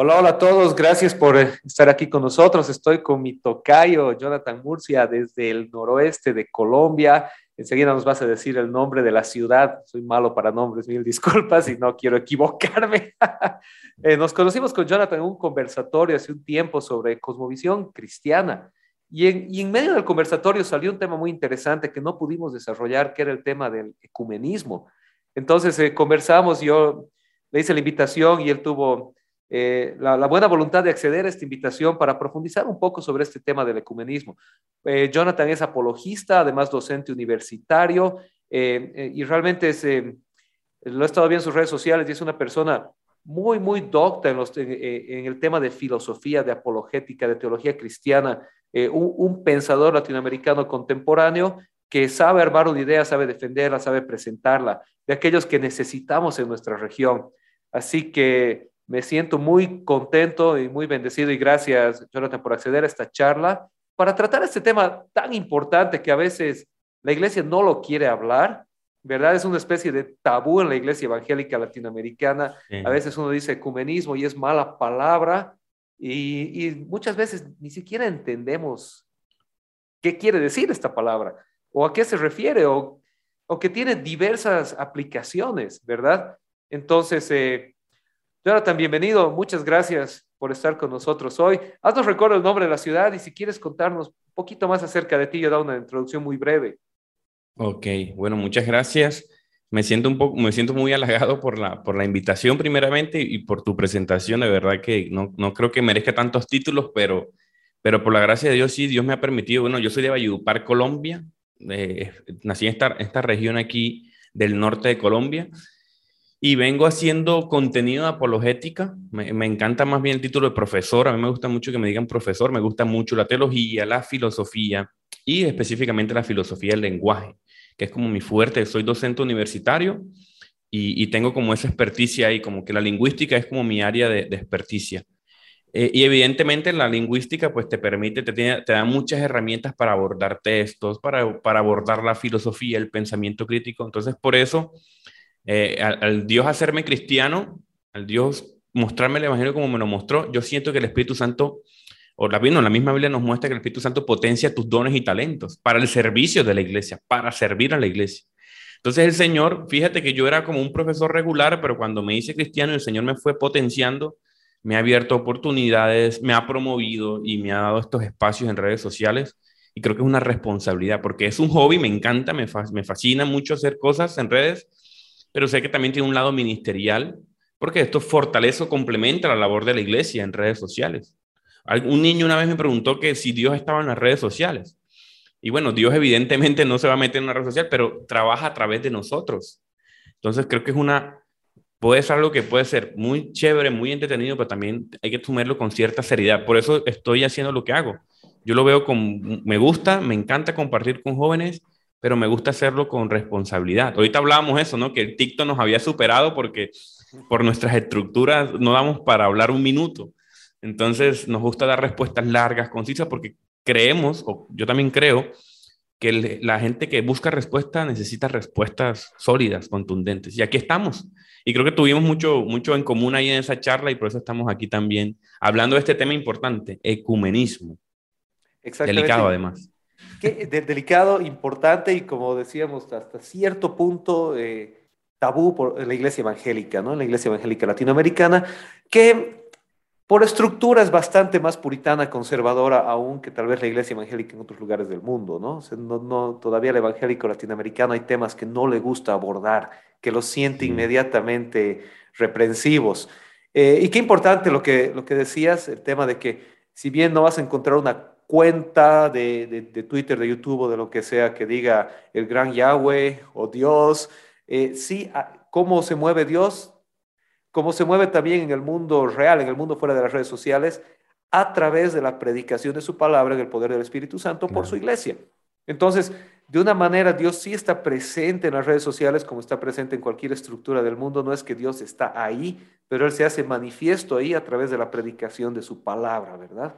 Hola, hola a todos. Gracias por eh, estar aquí con nosotros. Estoy con mi tocayo, Jonathan Murcia, desde el noroeste de Colombia. Enseguida nos vas a decir el nombre de la ciudad. Soy malo para nombres, mil disculpas y no quiero equivocarme. Eh, nos conocimos con Jonathan en un conversatorio hace un tiempo sobre cosmovisión cristiana. Y en, medio del conversatorio salió un tema muy interesante que no pudimos desarrollar, que era el tema del ecumenismo. Entonces eh, conversamos, yo le hice la invitación y él tuvo eh, la, buena voluntad de acceder a esta invitación para profundizar un poco sobre este tema del ecumenismo. Eh, Jonathan es apologista, además docente universitario, eh, y realmente lo he estado viendo en sus redes sociales y es una persona muy, muy docta en, el tema de filosofía, de apologética, de teología cristiana, un, un pensador latinoamericano contemporáneo que sabe armar una idea, sabe defenderla, sabe presentarla, de aquellos que necesitamos en nuestra región. Así que me siento muy contento y muy bendecido y gracias, Jonathan, por acceder a esta charla para tratar este tema tan importante que a veces la iglesia no lo quiere hablar, ¿verdad? Es una especie de tabú en la iglesia evangélica latinoamericana. A veces uno dice ecumenismo y es mala palabra y, muchas veces ni siquiera entendemos qué quiere decir esta palabra o a qué se refiere o, o que tiene diversas aplicaciones, ¿verdad? Entonces, eh, Jonathan, bienvenido. Muchas gracias por estar con nosotros hoy. Haznos recuerdo el nombre de la ciudad y si quieres contarnos un poquito más acerca de ti, yo da una introducción muy breve. Ok, bueno, muchas gracias. Me siento un poco, me siento muy halagado por la, por la invitación primeramente y por tu presentación. De verdad que no, no creo que merezca tantos títulos, pero, pero por la gracia de Dios sí, Dios me ha permitido. Bueno, yo soy de Valledupar, Colombia. Eh, nací en esta, esta región aquí del norte de Colombia y vengo haciendo contenido de apologética. Me, me, encanta más bien el título de profesor. A mí me gusta mucho que me digan profesor. Me gusta mucho la teología, la filosofía y específicamente la filosofía del lenguaje, que es como mi fuerte. Soy docente universitario y, y tengo como esa experticia ahí, como que la lingüística es como mi área de, de experticia. Eh, y evidentemente la lingüística pues te permite, te, tiene, te da muchas herramientas para abordar textos, para, para abordar la filosofía, el pensamiento crítico. Entonces, por eso eh, al, Dios hacerme cristiano, al Dios mostrarme el Evangelio como me lo mostró, yo siento que el Espíritu Santo, o la, la misma Biblia nos muestra que el Espíritu Santo potencia tus dones y talentos para el servicio de la iglesia, para servir a la iglesia. Entonces el Señor, fíjate que yo era como un profesor regular, pero cuando me hice cristiano, el Señor me fue potenciando, me ha abierto oportunidades, me ha promovido y me ha dado estos espacios en redes sociales. Y creo que es una responsabilidad, porque es un hobby, me encanta, me fascina mucho hacer cosas en redes, pero sé que también tiene un lado ministerial, porque esto fortalece o complementa la labor de la iglesia en redes sociales. Un niño una vez me preguntó que si Dios estaba en las redes sociales. Y bueno, Dios evidentemente no se va a meter en una red social, pero trabaja a través de nosotros. Entonces creo que es una, puede ser algo que puede ser muy chévere, muy entretenido, pero también hay que tomarlo con cierta seriedad. Por eso estoy haciendo lo que hago. Yo lo veo con, me gusta, me encanta compartir con jóvenes pero me gusta hacerlo con responsabilidad. Ahorita hablábamos eso, ¿no? Que el TikTok nos había superado porque por nuestras estructuras no damos para hablar un minuto. Entonces nos gusta dar respuestas largas, concisas, porque creemos, o yo también creo, que la gente que busca respuestas necesita respuestas sólidas, contundentes. Y aquí estamos. Y creo que tuvimos mucho, mucho en común ahí en esa charla y por eso estamos aquí también hablando de este tema importante, ecumenismo. Delicado además delicado, importante y como decíamos, hasta cierto punto eh, tabú por la iglesia evangélica, ¿no? En la iglesia evangélica latinoamericana, que por estructura es bastante más puritana, conservadora aún que tal vez la iglesia evangélica en otros lugares del mundo, ¿no? no, todavía el evangélico latinoamericano hay temas que no le gusta abordar, que los siente inmediatamente reprensivos. Eh, y qué importante lo que, lo que decías, el tema de que si bien no vas a encontrar una cuenta de, de, Twitter, de YouTube o de lo que sea que diga el gran Yahweh o Dios. Eh, sí, ah, cómo se mueve Dios, cómo se mueve también en el mundo real, en el mundo fuera de las redes sociales, a través de la predicación de su palabra en el poder del Espíritu Santo por su iglesia. Entonces, de una manera, Dios sí está presente en las redes sociales como está presente en cualquier estructura del mundo. No es que Dios está ahí, pero Él se hace manifiesto ahí a través de la predicación de su palabra, ¿verdad?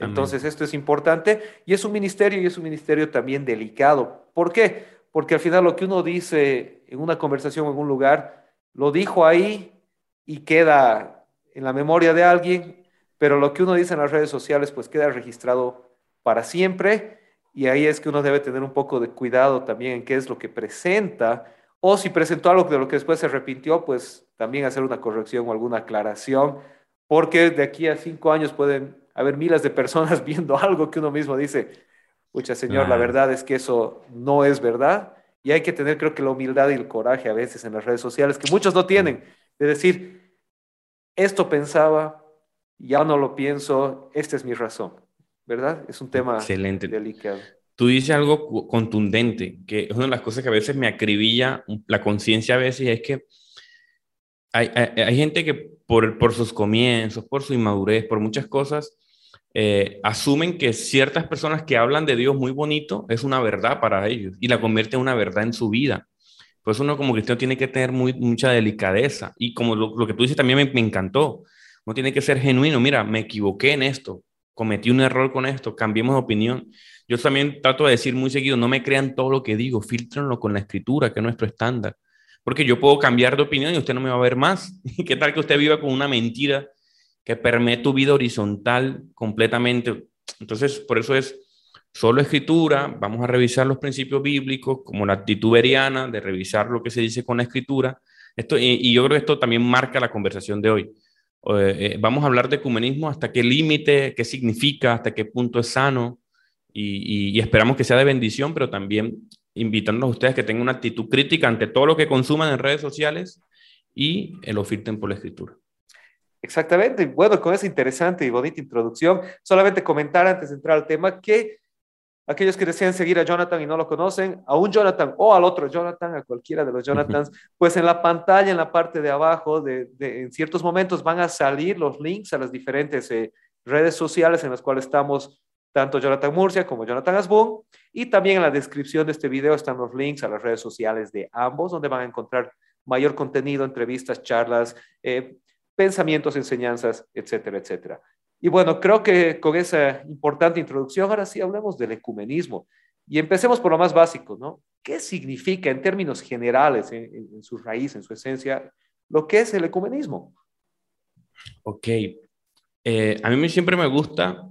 Entonces, esto es importante y es un ministerio y es un ministerio también delicado. ¿Por qué? Porque al final lo que uno dice en una conversación en un lugar, lo dijo ahí y queda en la memoria de alguien, pero lo que uno dice en las redes sociales pues queda registrado para siempre y ahí es que uno debe tener un poco de cuidado también en qué es lo que presenta o si presentó algo de lo que después se arrepintió, pues también hacer una corrección o alguna aclaración, porque de aquí a cinco años pueden haber miles de personas viendo algo que uno mismo dice, pucha señor, la verdad es que eso no es verdad y hay que tener creo que la humildad y el coraje a veces en las redes sociales, que muchos no tienen, de decir, esto pensaba, ya no lo pienso, esta es mi razón, ¿verdad? Es un tema Excelente. delicado. Tú dices algo contundente, que es una de las cosas que a veces me acribilla la conciencia a veces, es que hay, hay, gente que por, por, sus comienzos, por su inmadurez, por muchas cosas, eh, asumen que ciertas personas que hablan de Dios muy bonito es una verdad para ellos y la convierte en una verdad en su vida. Por eso uno como cristiano tiene que tener muy, mucha delicadeza y como lo, lo que tú dices también me, me encantó, uno tiene que ser genuino, mira, me equivoqué en esto, cometí un error con esto, cambiemos de opinión. Yo también trato de decir muy seguido, no me crean todo lo que digo, filtrenlo con la escritura, que es nuestro estándar. Porque yo puedo cambiar de opinión y usted no me va a ver más. ¿Qué tal que usted viva con una mentira que permee tu vida horizontal completamente? Entonces, por eso es solo escritura, vamos a revisar los principios bíblicos, como la actitud veriana de revisar lo que se dice con la escritura. Esto, y, yo creo que esto también marca la conversación de hoy. Eh, eh, vamos a hablar de ecumenismo, hasta qué límite, qué significa, hasta qué punto es sano, y, esperamos que sea de bendición, pero también invitándonos a ustedes que tengan una actitud crítica ante todo lo que consuman en redes sociales y lo filtren por la escritura. Exactamente. Bueno, con esa interesante y bonita introducción, solamente comentar antes de entrar al tema que aquellos que desean seguir a Jonathan y no lo conocen, a un Jonathan o al otro Jonathan, a cualquiera de los Jonathans, pues en la pantalla, en la parte de abajo, de, en ciertos momentos van a salir los links a las diferentes eh, redes sociales en las cuales estamos tanto Jonathan Murcia como Jonathan Asbun. Y también en la descripción de este video están los links a las redes sociales de ambos, donde van a encontrar mayor contenido, entrevistas, charlas, eh, pensamientos, enseñanzas, etcétera, etcétera. Y bueno, creo que con esa importante introducción, ahora sí hablemos del ecumenismo. Y empecemos por lo más básico, ¿no? ¿Qué significa en términos generales, en, su raíz, en su esencia, lo que es el ecumenismo? Ok. Eh, a mí siempre me gusta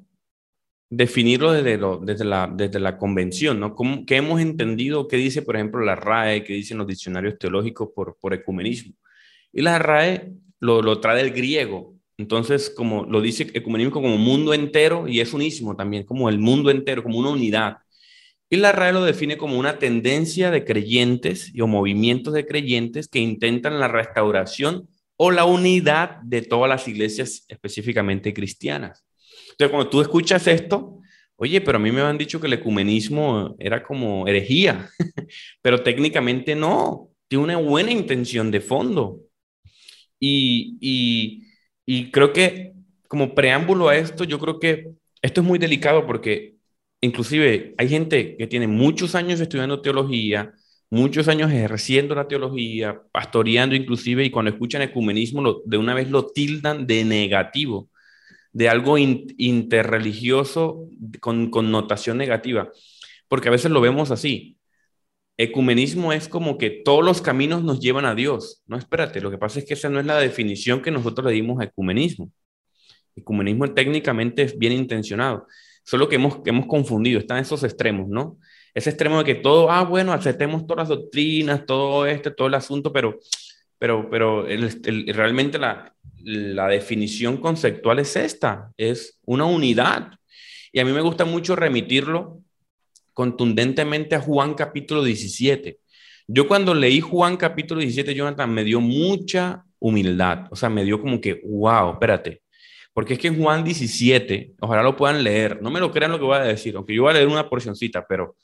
definirlo desde, desde, la, desde la convención, ¿no? ¿Cómo, ¿Qué hemos entendido? ¿Qué dice, por ejemplo, la RAE? ¿Qué dicen los diccionarios teológicos por, por ecumenismo? Y la RAE lo, trae del griego. Entonces, como lo dice ecumenismo como mundo entero y es unísimo también, como el mundo entero, como una unidad. Y la RAE lo define como una tendencia de creyentes y o movimientos de creyentes que intentan la restauración o la unidad de todas las iglesias específicamente cristianas. Entonces, cuando tú escuchas esto, oye, pero a mí me han dicho que el ecumenismo era como herejía, pero técnicamente no, tiene una buena intención de fondo. Y, y, creo que como preámbulo a esto, yo creo que esto es muy delicado porque inclusive hay gente que tiene muchos años estudiando teología, muchos años ejerciendo la teología, pastoreando inclusive, y cuando escuchan ecumenismo de una vez lo tildan de negativo de algo interreligioso con connotación negativa, porque a veces lo vemos así. Ecumenismo es como que todos los caminos nos llevan a Dios. No, espérate, lo que pasa es que esa no es la definición que nosotros le dimos a ecumenismo. Ecumenismo técnicamente es bien intencionado, solo que hemos, hemos confundido, están esos extremos, ¿no? Ese extremo de que todo, ah, bueno, aceptemos todas las doctrinas, todo este, todo el asunto, pero, pero, pero realmente la, la definición conceptual es esta, es una unidad. Y a mí me gusta mucho remitirlo contundentemente a Juan capítulo 17. Yo cuando leí Juan capítulo 17, Jonathan, me dio mucha humildad, o sea, me dio como que, wow, espérate, porque es que Juan 17, ojalá lo puedan leer, no me lo crean lo que voy a decir, aunque yo voy a leer una porcioncita, pero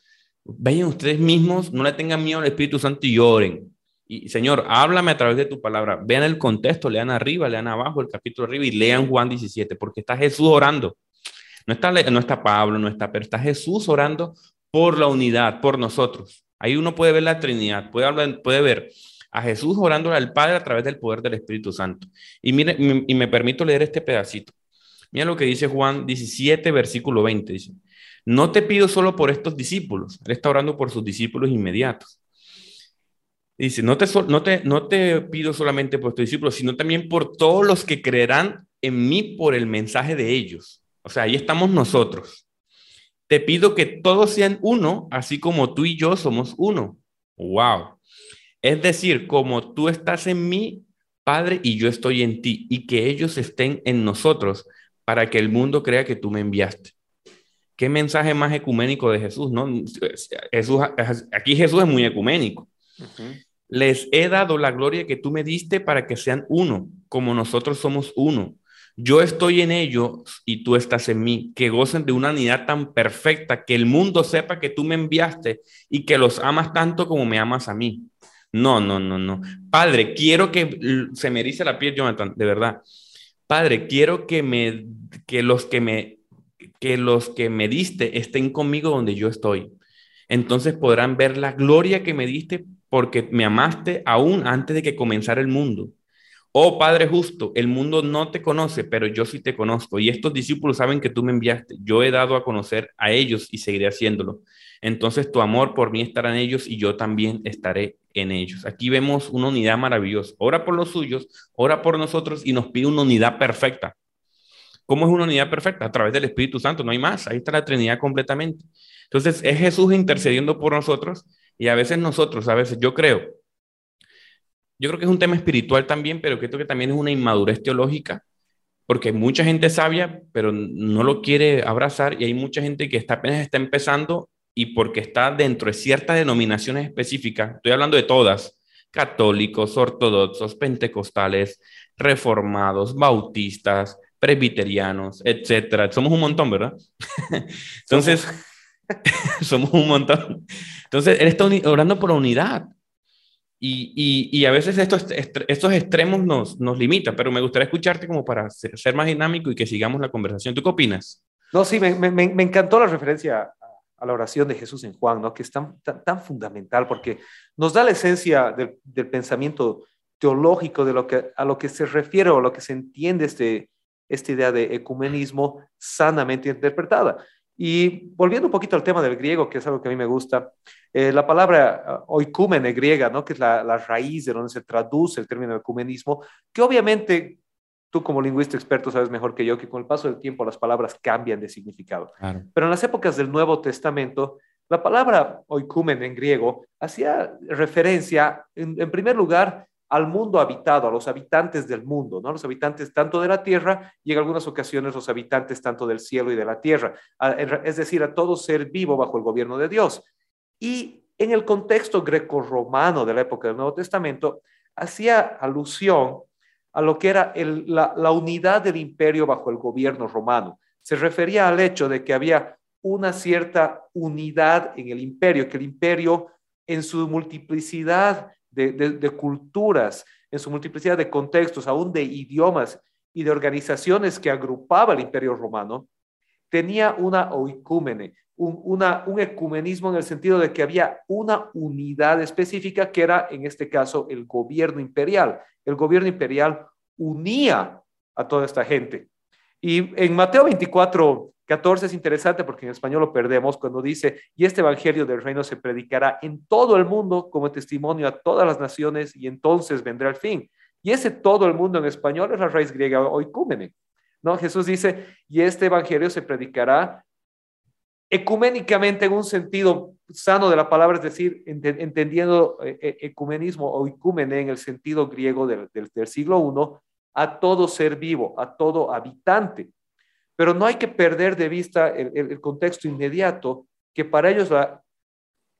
vayan ustedes mismos, no le tengan miedo al Espíritu Santo y lloren. Y Señor, háblame a través de tu palabra. Vean el contexto, lean arriba, lean abajo el capítulo arriba y lean Juan 17, porque está Jesús orando. No está, no está Pablo, no está, pero está Jesús orando por la unidad, por nosotros. Ahí uno puede ver la Trinidad, puede, hablar, puede ver a Jesús orando al Padre a través del poder del Espíritu Santo. Y mire, y me permito leer este pedacito. Mira lo que dice Juan 17, versículo 20. Dice, no te pido solo por estos discípulos. Él está orando por sus discípulos inmediatos Dice, no te, no, te, no te pido solamente por tus discípulos, sino también por todos los que creerán en mí por el mensaje de ellos. O sea, ahí estamos nosotros. Te pido que todos sean uno, así como tú y yo somos uno. Wow. Es decir, como tú estás en mí, Padre, y yo estoy en ti, y que ellos estén en nosotros, para que el mundo crea que tú me enviaste. Qué mensaje más ecuménico de Jesús, ¿no? Jesús, aquí Jesús es muy ecuménico. Les he dado la gloria que tú me diste para que sean uno, como nosotros somos uno. Yo estoy en ellos y tú estás en mí, que gocen de una unidad tan perfecta que el mundo sepa que tú me enviaste y que los amas tanto como me amas a mí. No, no, no, no. Padre, quiero que se me erice la piel, Jonathan, de verdad. Padre, quiero que me que los que me que los que me diste estén conmigo donde yo estoy. Entonces podrán ver la gloria que me diste porque me amaste aún antes de que comenzara el mundo. Oh Padre justo, el mundo no te conoce, pero yo sí te conozco. Y estos discípulos saben que tú me enviaste. Yo he dado a conocer a ellos y seguiré haciéndolo. Entonces tu amor por mí estará en ellos y yo también estaré en ellos. Aquí vemos una unidad maravillosa. Ora por los suyos, ora por nosotros y nos pide una unidad perfecta. ¿Cómo es una unidad perfecta? A través del Espíritu Santo, no hay más. Ahí está la Trinidad completamente. Entonces es Jesús intercediendo por nosotros y a veces nosotros, a veces yo creo, yo creo que es un tema espiritual también, pero creo que también es una inmadurez teológica, porque mucha gente sabia, pero no lo quiere abrazar y hay mucha gente que está, apenas está empezando y porque está dentro de ciertas denominaciones específicas, estoy hablando de todas, católicos, ortodoxos, pentecostales, reformados, bautistas, presbiterianos, etcétera. Somos un montón, ¿verdad? Entonces, somos un montón. Entonces, él está orando por unidad. Y, y, a veces estos, estos extremos nos, nos limitan, pero me gustaría escucharte como para ser, más dinámico y que sigamos la conversación. ¿Tú qué opinas? No, sí, me, me, encantó la referencia a la oración de Jesús en Juan, ¿no? que es tan, tan, fundamental porque nos da la esencia del, del, pensamiento teológico de lo que, a lo que se refiere o a lo que se entiende este, esta idea de ecumenismo sanamente interpretada. Y volviendo un poquito al tema del griego, que es algo que a mí me gusta, eh, la palabra ah, oicúmene griega, ¿no? que es la, la, raíz de donde se traduce el término ecumenismo, que obviamente tú como lingüista experto sabes mejor que yo que con el paso del tiempo las palabras cambian de significado. Pero en las épocas del Nuevo Testamento, la palabra oicúmene en griego hacía referencia, en, en primer lugar, al mundo habitado, a los habitantes del mundo, ¿no? Los habitantes tanto de la tierra y en algunas ocasiones los habitantes tanto del cielo y de la tierra, es decir, a todo ser vivo bajo el gobierno de Dios. Y en el contexto greco-romano de la época del Nuevo Testamento, hacía alusión a lo que era la unidad del imperio bajo el gobierno romano. Se refería al hecho de que había una cierta unidad en el imperio, que el imperio en su multiplicidad de, culturas, en su multiplicidad de contextos, aún de idiomas y de organizaciones que agrupaba el imperio romano, tenía una oicúmene, un, un ecumenismo en el sentido de que había una unidad específica que era, en este caso, el gobierno imperial. El gobierno imperial unía a toda esta gente. Y en Mateo 24, 14 es interesante porque en español lo perdemos cuando dice, y este evangelio del reino se predicará en todo el mundo como testimonio a todas las naciones y entonces vendrá el fin. Y ese todo el mundo en español es la raíz griega oicúmene. ¿no? Jesús dice, y este evangelio se predicará ecuménicamente en un sentido sano de la palabra, es decir, entendiendo eh, eh, ecumenismo o en el sentido griego del, del siglo I, a todo ser vivo, a todo habitante. Pero no hay que perder de vista el, contexto inmediato, que para ellos la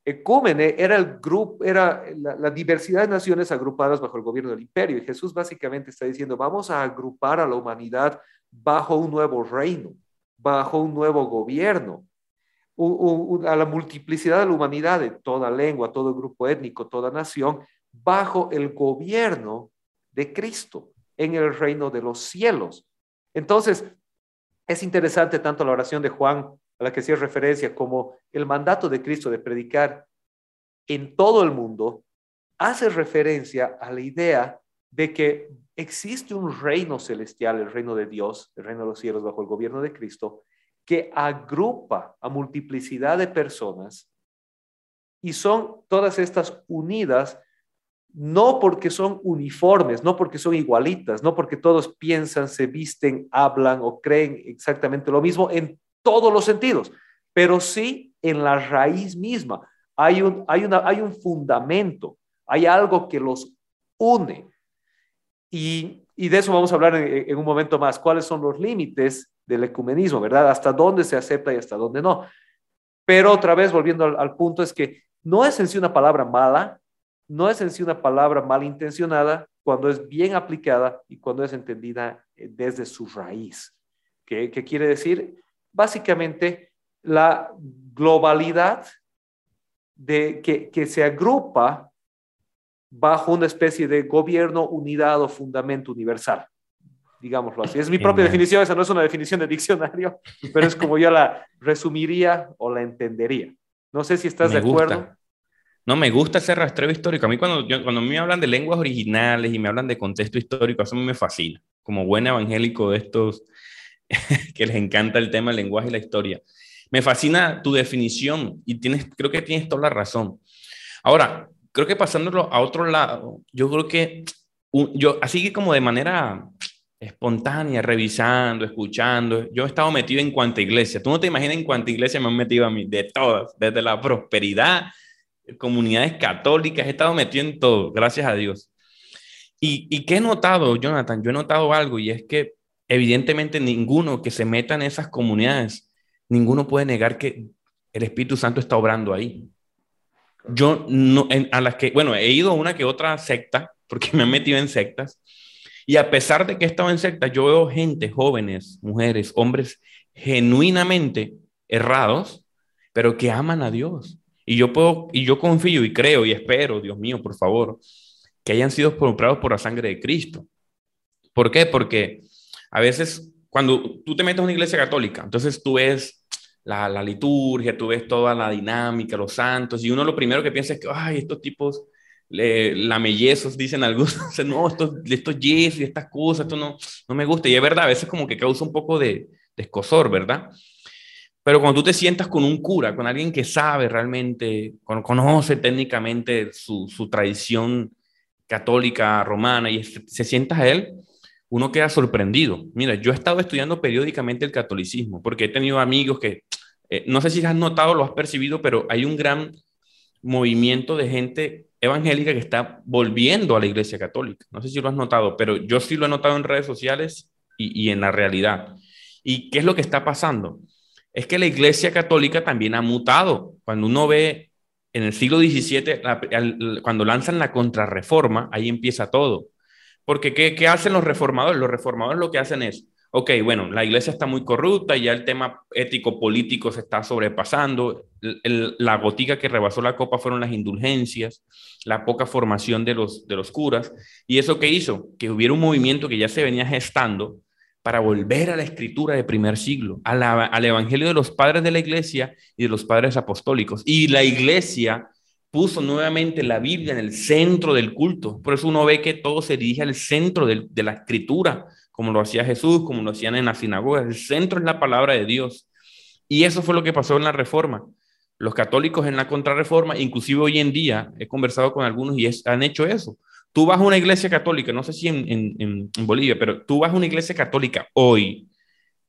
ecúmene era el grupo, era la, diversidad de naciones agrupadas bajo el gobierno del imperio. Y Jesús básicamente está diciendo, vamos a agrupar a la humanidad bajo un nuevo reino, bajo un nuevo gobierno, a la multiplicidad de la humanidad, de toda lengua, todo grupo étnico, toda nación, bajo el gobierno de Cristo en el reino de los cielos. Entonces, es interesante tanto la oración de Juan, a la que hacía referencia, como el mandato de Cristo de predicar en todo el mundo, hace referencia a la idea de que existe un reino celestial, el reino de Dios, el reino de los cielos bajo el gobierno de Cristo, que agrupa a multiplicidad de personas y son todas estas unidas no porque son uniformes, no porque son igualitas, no porque todos piensan, se visten, hablan o creen exactamente lo mismo en todos los sentidos, pero sí en la raíz misma. Hay un, hay una, hay un fundamento, hay algo que los une. Y, de eso vamos a hablar en, un momento más. ¿Cuáles son los límites del ecumenismo, verdad? ¿Hasta dónde se acepta y hasta dónde no? Pero otra vez, volviendo al, punto, es que no es en sí una palabra mala, no es en sí una palabra malintencionada cuando es bien aplicada y cuando es entendida eh, desde su raíz. ¿Qué, quiere decir? Básicamente, la globalidad de, que, que se agrupa bajo una especie de gobierno, unidad o fundamento universal digámoslo así. Es mi propia definición, esa no es una definición de diccionario, pero es como yo la resumiría o la entendería. No sé si estás de acuerdo. No, me gusta ese rastreo histórico. A mí cuando, cuando me hablan de lenguas originales y me hablan de contexto histórico, eso a mí me fascina. Como buen evangélico de estos que les encanta el tema del lenguaje y la historia. Me fascina tu definición y tienes, creo que tienes toda la razón. Ahora, creo que pasándolo a otro lado, yo creo que yo, así que como de manera espontánea, revisando, escuchando. Yo he estado metido en cuanta iglesia. Tú no te imaginas en cuánta iglesia me han metido a mí, de todas, desde la prosperidad, comunidades católicas, he estado metido en todo, gracias a Dios. ¿Y, y qué he notado, Jonathan? Yo he notado algo y es que evidentemente ninguno que se meta en esas comunidades, ninguno puede negar que el Espíritu Santo está obrando ahí. Yo no, a las que, bueno, he ido a una que otra secta, porque me han metido en sectas, y a pesar de que he estado en secta, yo veo gente, jóvenes, mujeres, hombres, genuinamente errados, pero que aman a Dios. Y yo puedo, y yo confío y creo y espero, Dios mío, por favor, que hayan sido comprados por la sangre de Cristo. ¿Por qué? Porque a veces cuando tú te metes a una iglesia católica, entonces tú ves la, la, liturgia, tú ves toda la dinámica, los santos, y uno lo primero que piensa es que, ay, estos tipos la mellezos, dicen algunos, no, estos, estos yes y estas cosas, esto no, no me gusta. Y es verdad, a veces como que causa un poco de, de escosor, ¿verdad? Pero cuando tú te sientas con un cura, con alguien que sabe realmente, conoce técnicamente su, su tradición católica romana y se sientas a él, uno queda sorprendido. Mira, yo he estado estudiando periódicamente el catolicismo porque he tenido amigos que, eh, no sé si has notado, lo has percibido, pero hay un gran movimiento de gente evangélica que está volviendo a la iglesia católica. No sé si lo has notado, pero yo sí lo he notado en redes sociales y, en la realidad. ¿Y qué es lo que está pasando? Es que la iglesia católica también ha mutado. Cuando uno ve en el siglo XVII, cuando lanzan la contrarreforma, ahí empieza todo. Porque ¿qué, ¿qué hacen los reformadores? Los reformadores lo que hacen es ok, bueno, la iglesia está muy corrupta, y ya el tema ético-político se está sobrepasando, la gotica que rebasó la copa fueron las indulgencias, la poca formación de los, de los curas, y eso que hizo, que hubiera un movimiento que ya se venía gestando para volver a la escritura de primer siglo, al evangelio de los padres de la iglesia y de los padres apostólicos. Y la iglesia puso nuevamente la Biblia en el centro del culto. Por eso uno ve que todo se dirige al centro de, la escritura, como lo hacía Jesús, como lo hacían en la sinagoga. El centro es la palabra de Dios. Y eso fue lo que pasó en la reforma. Los católicos en la contrarreforma, inclusive hoy en día, he conversado con algunos y han hecho eso. Tú vas a una iglesia católica, no sé si en, en, Bolivia, pero tú vas a una iglesia católica hoy,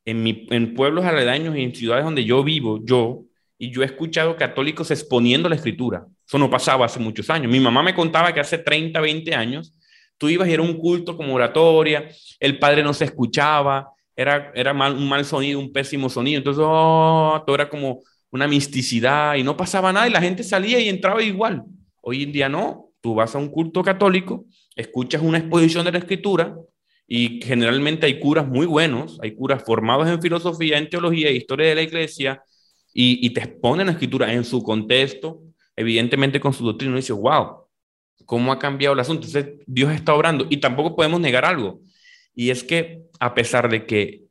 en, mi, en pueblos aledaños y en ciudades donde yo vivo, yo, y yo he escuchado católicos exponiendo la escritura. Eso no pasaba hace muchos años. Mi mamá me contaba que hace 30, 20 años Tú ibas y era un culto como oratoria, el padre no se escuchaba, era, era mal, un mal sonido, un pésimo sonido. Entonces, oh, todo era como una misticidad y no pasaba nada y la gente salía y entraba igual. Hoy en día no, tú vas a un culto católico, escuchas una exposición de la escritura y generalmente hay curas muy buenos, hay curas formados en filosofía, en teología, e historia de la iglesia y, te exponen la escritura en su contexto, evidentemente con su doctrina y dices, wow, cómo ha cambiado el asunto. Entonces, Dios está obrando y tampoco podemos negar algo. Y es que a pesar de que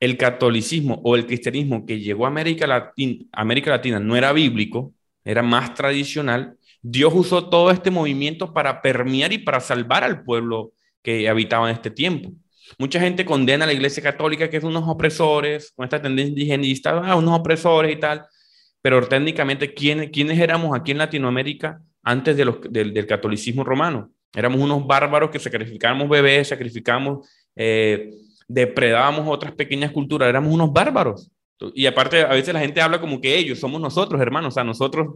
el catolicismo o el cristianismo que llegó a América Latina no era bíblico, era más tradicional, Dios usó todo este movimiento para permear y para salvar al pueblo que habitaba en este tiempo. Mucha gente condena a la iglesia católica que es unos opresores, con esta tendencia indigenista, ah, unos opresores y tal, pero técnicamente, ¿quiénes éramos aquí en Latinoamérica antes del, catolicismo romano. Éramos unos bárbaros que sacrificábamos bebés, sacrificábamos, eh, depredábamos otras pequeñas culturas, éramos unos bárbaros. Y aparte, a veces la gente habla como que ellos somos nosotros, hermanos, o sea, nosotros,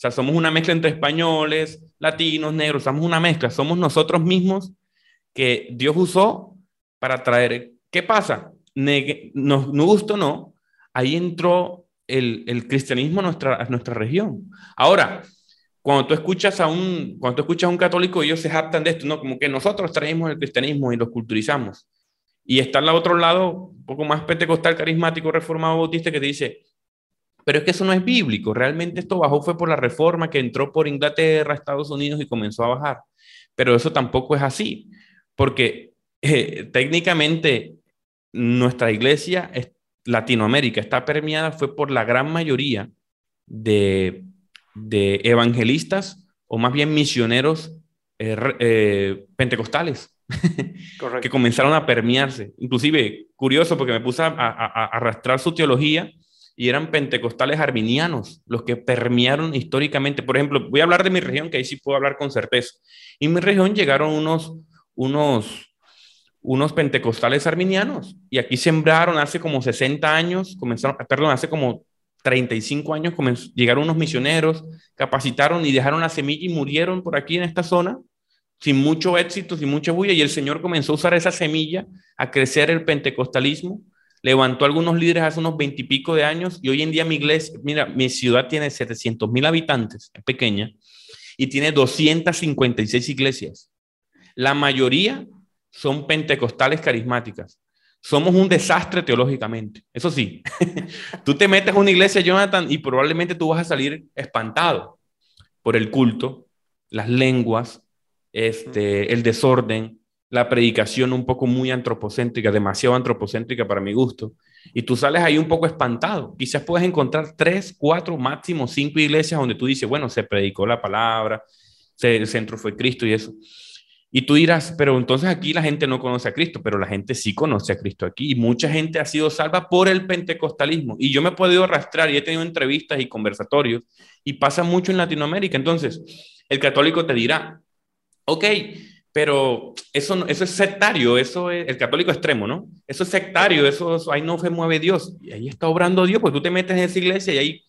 o sea, somos una mezcla entre españoles, latinos, negros, somos una mezcla, somos nosotros mismos que Dios usó para traer. ¿Qué pasa? no, no gusto no, ahí entró el, el cristianismo a nuestra, a nuestra región. Ahora, cuando tú escuchas a un, cuando tú escuchas a un católico, ellos se jactan de esto, ¿no? Como que nosotros traemos el cristianismo y lo culturizamos. Y está al otro lado, un poco más pentecostal, carismático, reformado, bautista, que te dice, pero es que eso no es bíblico, realmente esto bajó fue por la reforma que entró por Inglaterra, Estados Unidos y comenzó a bajar. Pero eso tampoco es así, porque eh, técnicamente nuestra iglesia, Latinoamérica, está permeada fue por la gran mayoría de de evangelistas o más bien misioneros eh, eh, pentecostales que comenzaron a permearse. Inclusive, curioso, porque me puse a, arrastrar su teología y eran pentecostales arminianos los que permearon históricamente. Por ejemplo, voy a hablar de mi región, que ahí sí puedo hablar con certeza. En mi región llegaron unos, unos, unos pentecostales arminianos y aquí sembraron hace como 60 años, comenzaron, perdón, hace como 35 años llegaron unos misioneros, capacitaron y dejaron la semilla y murieron por aquí en esta zona sin mucho éxito, sin mucha bulla, y el Señor comenzó a usar esa semilla a crecer el pentecostalismo, levantó algunos líderes hace unos veintipico de años, y hoy en día mi iglesia, mira, mi ciudad tiene 700 mil habitantes, es pequeña, y tiene 256 iglesias. La mayoría son pentecostales carismáticas somos un desastre teológicamente. Eso sí, tú te metes a una iglesia, Jonathan, y probablemente tú vas a salir espantado por el culto, las lenguas, este, el desorden, la predicación un poco muy antropocéntrica, demasiado antropocéntrica para mi gusto, y tú sales ahí un poco espantado. Quizás puedes encontrar tres, cuatro, máximo cinco iglesias donde tú dices, bueno, se predicó la palabra, el centro fue Cristo y eso. Y tú dirás, pero entonces aquí la gente no conoce a Cristo, pero la gente sí conoce a Cristo aquí y mucha gente ha sido salva por el pentecostalismo. Y yo me he podido arrastrar y he tenido entrevistas y conversatorios y pasa mucho en Latinoamérica. Entonces, el católico te dirá, ok, pero eso, eso es sectario, eso es el católico extremo, ¿no? Eso es sectario, eso, ahí no se mueve Dios. Y ahí está obrando Dios, pues tú te metes en esa iglesia y ahí,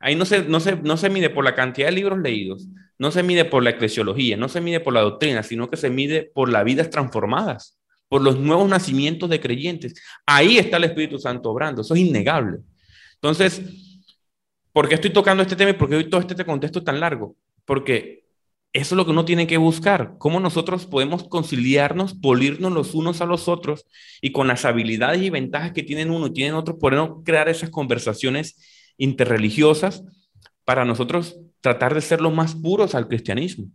ahí no, se, no, se, no se mide por la cantidad de libros leídos, no se mide por la eclesiología, no se mide por la doctrina, sino que se mide por las vidas transformadas, por los nuevos nacimientos de creyentes. Ahí está el Espíritu Santo obrando, eso es innegable. Entonces, ¿por qué estoy tocando este tema y por qué hoy todo este contexto tan largo? Porque eso es lo que uno tiene que buscar, cómo nosotros podemos conciliarnos, polirnos los unos a los otros y con las habilidades y ventajas que tienen uno y tienen otros, podemos crear esas conversaciones interreligiosas para nosotros tratar de ser los más puros al cristianismo.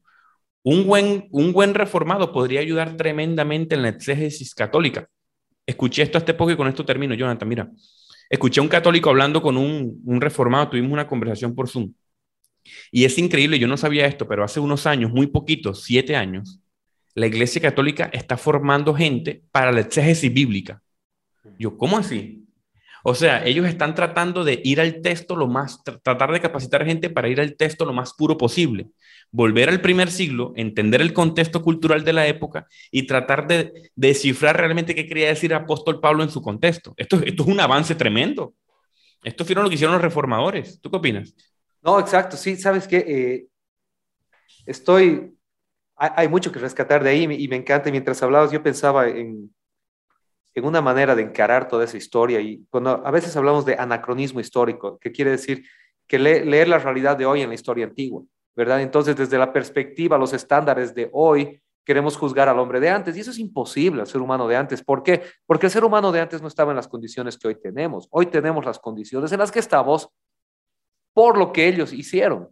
Un buen, un buen reformado podría ayudar tremendamente en la exégesis católica. Escuché esto hace poco y con esto termino, Jonathan. Mira, escuché a un católico hablando con un, un reformado, tuvimos una conversación por Zoom. Y es increíble, yo no sabía esto, pero hace unos años, muy poquitos, siete años, la Iglesia Católica está formando gente para la exégesis bíblica. Yo, ¿cómo así? O sea, ellos están tratando de ir al texto lo más, tratar de capacitar gente para ir al texto lo más puro posible, volver al primer siglo, entender el contexto cultural de la época y tratar de descifrar realmente qué quería decir apóstol Pablo en su contexto. Esto, esto es un avance tremendo. Esto fue lo que hicieron los reformadores. ¿Tú qué opinas? No, exacto. Sí, sabes que eh, estoy, hay, mucho que rescatar de ahí y me encanta. Mientras hablabas, yo pensaba en en una manera de encarar toda esa historia. Y cuando a veces hablamos de anacronismo histórico, que quiere decir que leer la realidad de hoy en la historia antigua, ¿verdad? Entonces, desde la perspectiva, los estándares de hoy, queremos juzgar al hombre de antes. Y eso es imposible al ser humano de antes. ¿Por qué? Porque el ser humano de antes no estaba en las condiciones que hoy tenemos. Hoy tenemos las condiciones en las que estamos por lo que ellos hicieron.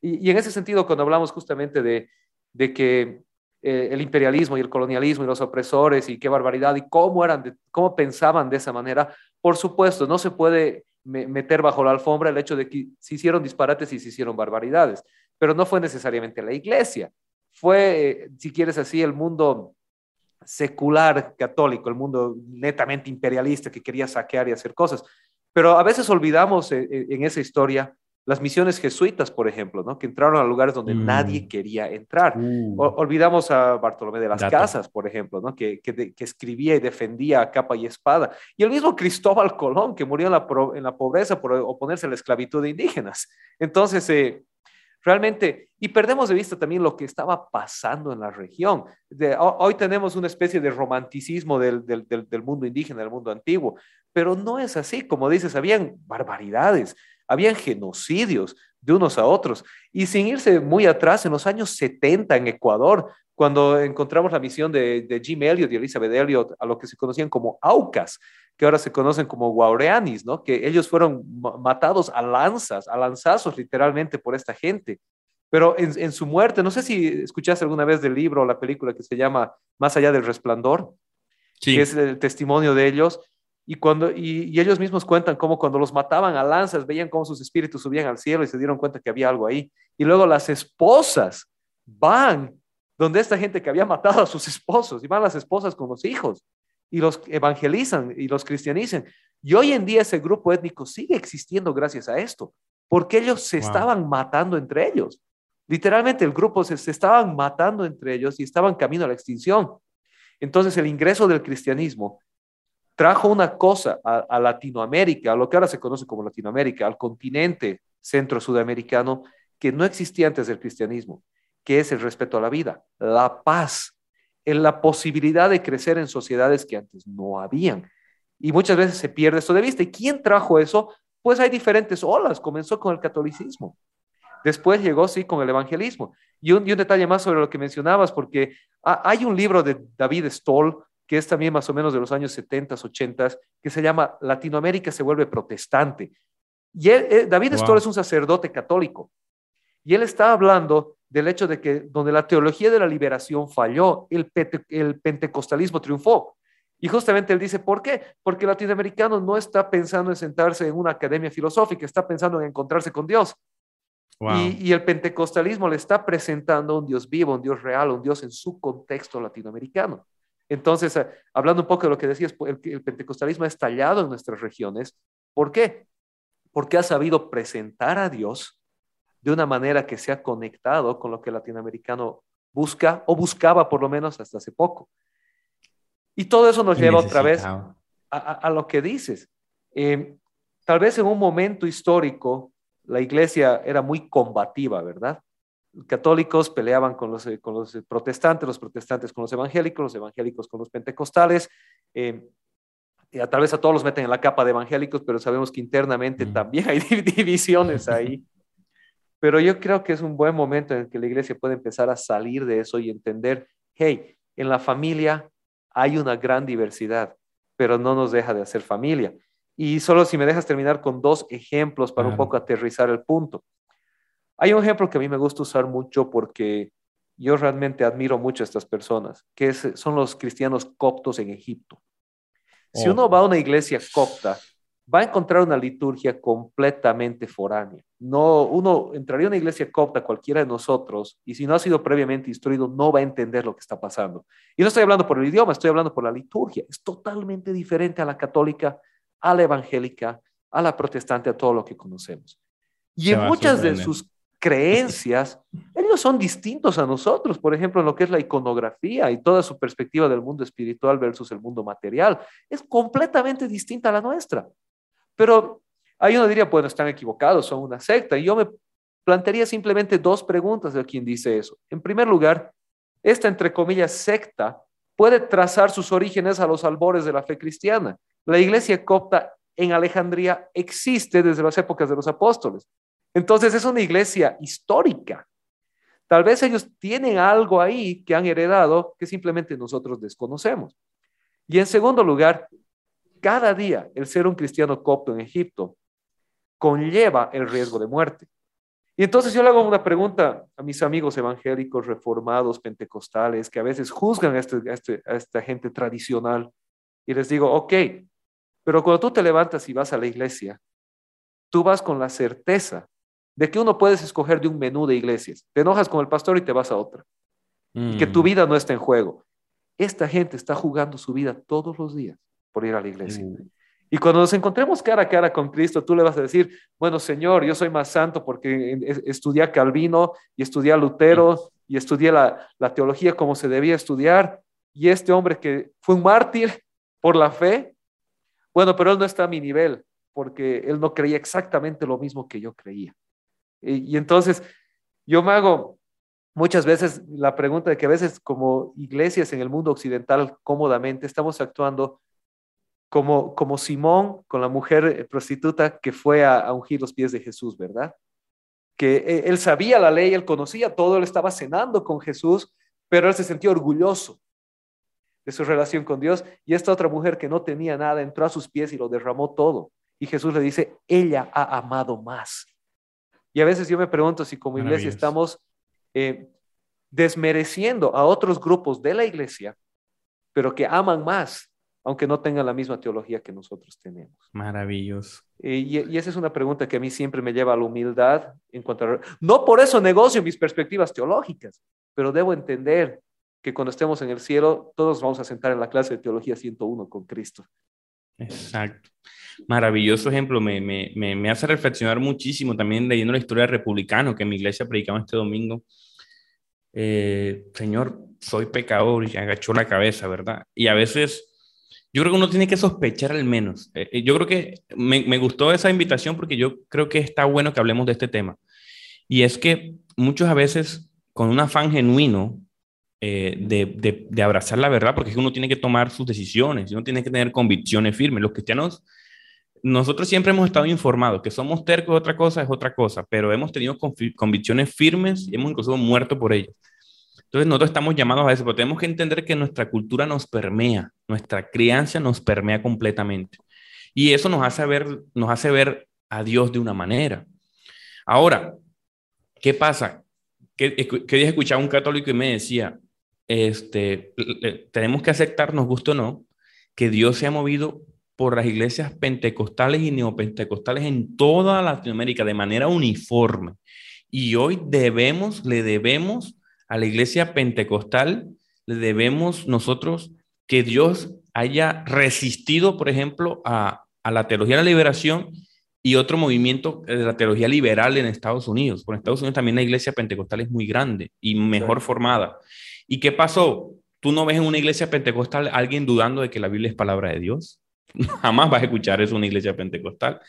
Y, en ese sentido, cuando hablamos justamente de, de que eh, el imperialismo y el colonialismo y los opresores y qué barbaridad y cómo eran, cómo pensaban de esa manera. Por supuesto, no se puede meter bajo la alfombra el hecho de que se hicieron disparates y se hicieron barbaridades, pero no fue necesariamente la iglesia, fue, si quieres así, el mundo secular católico, el mundo netamente imperialista que quería saquear y hacer cosas. Pero a veces olvidamos eh, eh, en esa historia las misiones jesuitas, por ejemplo, ¿no? que entraron a lugares donde mm. nadie quería entrar. Uh. olvidamos a Bartolomé de las Casas, por ejemplo, ¿no? que, que, escribía y defendía a capa y espada. Y el mismo Cristóbal Colón, que murió en la, en la pobreza por oponerse a la esclavitud de indígenas. Entonces, eh, realmente, y perdemos de vista también lo que estaba pasando en la región. hoy tenemos una especie de romanticismo del, del, del, mundo indígena, del mundo antiguo, pero no es así. Como dices, habían barbaridades, habían genocidios de unos a otros. Y sin irse muy atrás, en los años 70 en Ecuador, cuando encontramos la misión de, de Jim Elliot y Elizabeth Elliot a lo que se conocían como Aucas, que ahora se conocen como guaureanis, ¿no? Que ellos fueron matados a lanzas, a lanzazos literalmente por esta gente. Pero en, su muerte, no sé si escuchaste alguna vez del libro o la película que se llama Más allá del resplandor, que es el testimonio de ellos. Y, cuando, y, y, ellos mismos cuentan cómo cuando los mataban a lanzas, veían cómo sus espíritus subían al cielo y se dieron cuenta que había algo ahí. Y luego las esposas van donde esta gente que había matado a sus esposos, y van las esposas con los hijos y los evangelizan y los cristianizan. Y hoy en día ese grupo étnico sigue existiendo gracias a esto, porque ellos se estaban matando entre ellos. Literalmente el grupo se, estaban matando entre ellos y estaban camino a la extinción. Entonces el ingreso del cristianismo trajo una cosa a, Latinoamérica, a lo que ahora se conoce como Latinoamérica, al continente centro-sudamericano, que no existía antes del cristianismo, que es el respeto a la vida, la paz, en la posibilidad de crecer en sociedades que antes no habían. Y muchas veces se pierde eso de vista. ¿Y quién trajo eso? Pues hay diferentes olas. Comenzó con el catolicismo. Después llegó, sí, con el evangelismo. Y un, detalle más sobre lo que mencionabas, porque hay un libro de David Stoll, que es también más o menos de los años 70, 80, que se llama Latinoamérica se vuelve protestante. Y David Stoll es un sacerdote católico. Y él está hablando del hecho de que donde la teología de la liberación falló, el, el pentecostalismo triunfó. Y justamente él dice, ¿por qué? Porque el latinoamericano no está pensando en sentarse en una academia filosófica, está pensando en encontrarse con Dios. Y, y, el pentecostalismo le está presentando un Dios vivo, un Dios real, un Dios en su contexto latinoamericano. Entonces, eh, hablando un poco de lo que decías, el, el pentecostalismo ha estallado en nuestras regiones. ¿Por qué? Porque ha sabido presentar a Dios de una manera que se ha conectado con lo que el latinoamericano busca o buscaba por lo menos hasta hace poco. Y todo eso nos lleva otra vez a, lo que dices. Eh, tal vez en un momento histórico la iglesia era muy combativa, ¿verdad? Católicos peleaban con los, con los protestantes, los protestantes con los evangélicos, los evangélicos con los pentecostales. Eh, y a, tal vez a todos los meten en la capa de evangélicos, pero sabemos que internamente también hay divisiones ahí. Pero yo creo que es un buen momento en el que la iglesia puede empezar a salir de eso y entender, hey, en la familia hay una gran diversidad, pero no nos deja de hacer familia. Y solo si me dejas terminar con dos ejemplos para un poco aterrizar el punto. Hay un ejemplo que a mí me gusta usar mucho porque yo realmente admiro mucho a estas personas, que son los cristianos coptos en Egipto. Si uno va a una iglesia copta, va a encontrar una liturgia completamente foránea. No, uno entraría a una iglesia copta, cualquiera de nosotros, y si no ha sido previamente instruido, no va a entender lo que está pasando. Y no estoy hablando por el idioma, estoy hablando por la liturgia. Es totalmente diferente a la católica, a la evangélica, a la protestante, a todo lo que conocemos. Y en muchas de sus creencias, ellos son distintos a nosotros, por ejemplo, en lo que es la iconografía y toda su perspectiva del mundo espiritual versus el mundo material, es completamente distinta a la nuestra. Pero ahí uno diría, bueno, están equivocados, son una secta. Y yo me plantearía simplemente dos preguntas de quien dice eso. En primer lugar, esta, entre comillas, secta puede trazar sus orígenes a los albores de la fe cristiana. La iglesia copta en Alejandría existe desde las épocas de los apóstoles. Entonces es una iglesia histórica. Tal vez ellos tienen algo ahí que han heredado que simplemente nosotros desconocemos. Y en segundo lugar, cada día el ser un cristiano copto en Egipto conlleva el riesgo de muerte. Y entonces yo le hago una pregunta a mis amigos evangélicos, reformados, pentecostales, que a veces juzgan a, este, este, a esta gente tradicional. Y les digo, ok, pero cuando tú te levantas y vas a la iglesia, tú vas con la certeza de que uno puedes escoger de un menú de iglesias. Te enojas con el pastor y te vas a otra. Y que tu mm. vida no está en juego. Esta gente está jugando su vida todos los días por ir a la iglesia. Y cuando nos encontremos cara a cara con Cristo, tú le vas a decir, bueno, Señor, yo soy más santo porque estudié a Calvino y estudié a Lutero y estudié la, la teología como se debía estudiar. Y este hombre que fue un mártir por la fe, bueno, pero él no está a mi nivel porque él no creía exactamente lo mismo que yo creía. Y, entonces yo me hago muchas veces la pregunta de que a veces como iglesias en el mundo occidental cómodamente estamos actuando como, como Simón con la mujer prostituta que fue a, ungir los pies de Jesús, ¿verdad? Que eh, él sabía la ley, él conocía todo, él estaba cenando con Jesús, pero él se sentía orgulloso de su relación con Dios. Y esta otra mujer que no tenía nada entró a sus pies y lo derramó todo. Y Jesús le dice, ella ha amado más. Y a veces yo me pregunto si como iglesia estamos eh, desmereciendo a otros grupos de la iglesia, pero que aman más aunque no tengan la misma teología que nosotros tenemos. Maravilloso. Eh, y, esa es una pregunta que a mí siempre me lleva a la humildad en cuanto a... No por eso negocio mis perspectivas teológicas, pero debo entender que cuando estemos en el cielo, todos vamos a sentar en la clase de Teología 101 con Cristo. Exacto. Maravilloso ejemplo, me, me, me, hace reflexionar muchísimo también leyendo la historia del republicano que en mi iglesia predicamos este domingo. Eh, señor, soy pecador y agachó la cabeza, ¿verdad? Y a veces yo creo que uno tiene que sospechar al menos. Eh, eh, yo creo que me, me, gustó esa invitación porque yo creo que está bueno que hablemos de este tema. Y es que muchos a veces, con un afán genuino eh, de, de, de, abrazar la verdad, porque es que uno tiene que tomar sus decisiones, uno tiene que tener convicciones firmes. Los cristianos, nosotros siempre hemos estado informados, que somos tercos, otra cosa es otra cosa, pero hemos tenido convicciones firmes y hemos incluso muerto por ellas. Entonces nosotros estamos llamados a eso, pero tenemos que entender que nuestra cultura nos permea, nuestra crianza nos permea completamente. Y eso nos hace ver, nos hace ver a Dios de una manera. Ahora, ¿qué pasa? Que, que día escuchaba un católico y me decía, este, tenemos que aceptar, nos guste o no, que Dios se ha movido por las iglesias pentecostales y neopentecostales en toda Latinoamérica de manera uniforme. Y hoy debemos, le debemos a la iglesia pentecostal le debemos nosotros que Dios haya resistido, por ejemplo, a, la teología de la liberación y otro movimiento de la teología liberal en Estados Unidos. Por Estados Unidos también la iglesia pentecostal es muy grande y mejor formada. ¿Y qué pasó? Tú no ves en una iglesia pentecostal alguien dudando de que la Biblia es palabra de Dios. Jamás vas a escuchar eso en una iglesia pentecostal.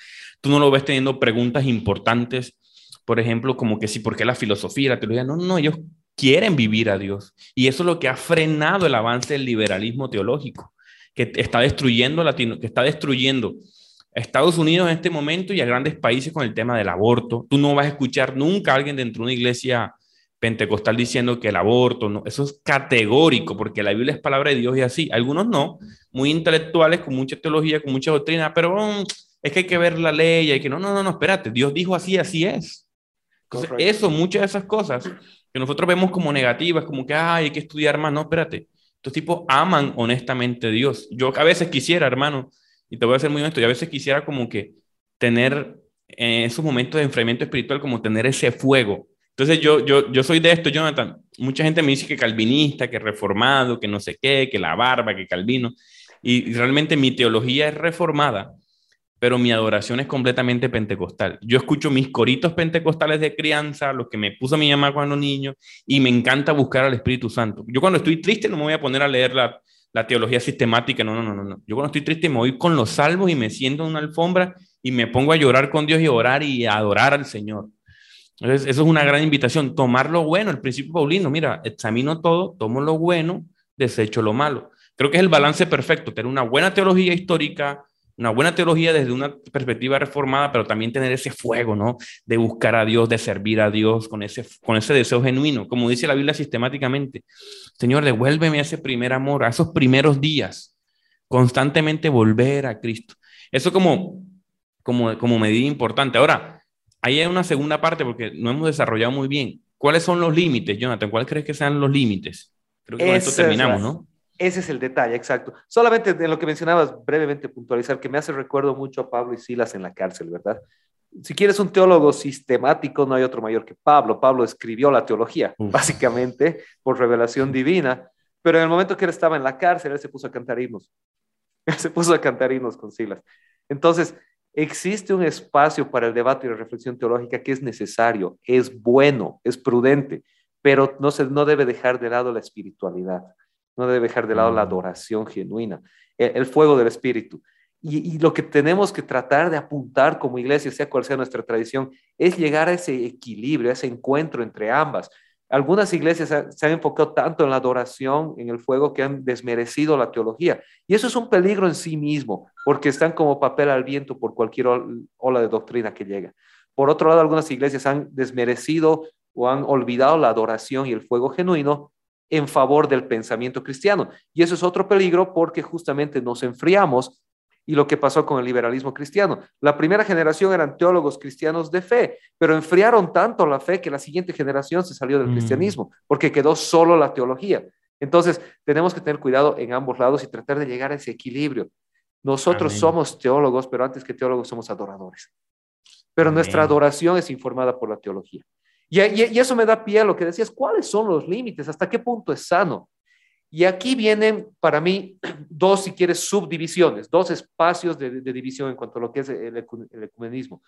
Tú no lo ves teniendo preguntas importantes, por ejemplo, como que sí, ¿por qué la filosofía, la teología? No, no, ellos quieren vivir a Dios. Y eso es lo que ha frenado el avance del liberalismo teológico, que está destruyendo, Latino, que está destruyendo a Estados Unidos en este momento y a grandes países con el tema del aborto. Tú no vas a escuchar nunca a alguien dentro de una iglesia pentecostal diciendo que el aborto, no, eso es categórico, porque la Biblia es palabra de Dios y así. Algunos no, muy intelectuales, con mucha teología, con mucha doctrina, pero mm, es que hay que ver la ley, hay que no, no, no, no, espérate, Dios dijo así, así es. Entonces, eso, muchas de esas cosas que nosotros vemos como negativas, como que Ay, hay que estudiar más. No, espérate. Estos tipos aman honestamente a Dios. Yo a veces quisiera, hermano, y te voy a ser muy honesto, y a veces quisiera como que tener en esos momentos de enfriamiento espiritual, como tener ese fuego. Entonces yo, yo, yo soy de esto, Jonathan. Mucha gente me dice que calvinista, que reformado, que no sé qué, que la barba, que calvino. Y realmente mi teología es reformada, pero mi adoración es completamente pentecostal. Yo escucho mis coritos pentecostales de crianza, los que me puso mi mamá cuando niño, y me encanta buscar al Espíritu Santo. Yo cuando estoy triste no me voy a poner a leer la, la teología sistemática, no, no, no, no. Yo cuando estoy triste me voy con los salmos y me siento en una alfombra y me pongo a llorar con Dios y orar y adorar al Señor. Entonces, eso es una gran invitación, tomar lo bueno, el principio paulino, mira, examino todo, tomo lo bueno, desecho lo malo. Creo que es el balance perfecto, tener una buena teología histórica, una buena teología desde una perspectiva reformada, pero también tener ese fuego, ¿no? De buscar a Dios, de servir a Dios con ese, con ese deseo genuino, como dice la Biblia sistemáticamente. Señor, devuélveme ese primer amor, a esos primeros días, constantemente volver a Cristo. Eso como, como, como medida importante. Ahora, ahí hay una segunda parte porque no hemos desarrollado muy bien. ¿Cuáles son los límites, Jonathan? ¿Cuáles crees que sean los límites? Creo que con esto terminamos, ¿no? Ese es el detalle, exacto. Solamente de lo que mencionabas, brevemente puntualizar, que me hace recuerdo mucho a Pablo y Silas en la cárcel, ¿verdad? Si quieres un teólogo sistemático, no hay otro mayor que Pablo. Pablo escribió la teología, básicamente, por revelación divina, pero en el momento que él estaba en la cárcel, él se puso a cantar himnos. Él se puso a cantar himnos con Silas. Entonces, existe un espacio para el debate y la reflexión teológica que es necesario, es bueno, es prudente, pero no, se, no debe dejar de lado la espiritualidad, no debe dejar de lado la mm. adoración genuina, el, fuego del espíritu. Y, y, lo que tenemos que tratar de apuntar como iglesia, sea cual sea nuestra tradición, es llegar a ese equilibrio, a ese encuentro entre ambas. Algunas iglesias se han enfocado tanto en la adoración, en el fuego, que han desmerecido la teología. Y eso es un peligro en sí mismo, porque están como papel al viento por cualquier ola de doctrina que llega. Por otro lado, algunas iglesias han desmerecido o han olvidado la adoración y el fuego genuino en favor del pensamiento cristiano. Y eso es otro peligro porque justamente nos enfriamos y lo que pasó con el liberalismo cristiano. La primera generación eran teólogos cristianos de fe, pero enfriaron tanto la fe que la siguiente generación se salió del mm. cristianismo, porque quedó solo la teología. Entonces, tenemos que tener cuidado en ambos lados y tratar de llegar a ese equilibrio. Nosotros somos teólogos, pero antes que teólogos somos adoradores. Pero nuestra adoración es informada por la teología. Y, y, eso me da pie a lo que decías, ¿cuáles son los límites? ¿Hasta qué punto es sano? Y aquí vienen para mí dos, si quieres, subdivisiones, dos espacios de, división en cuanto a lo que es el, ecumenismo.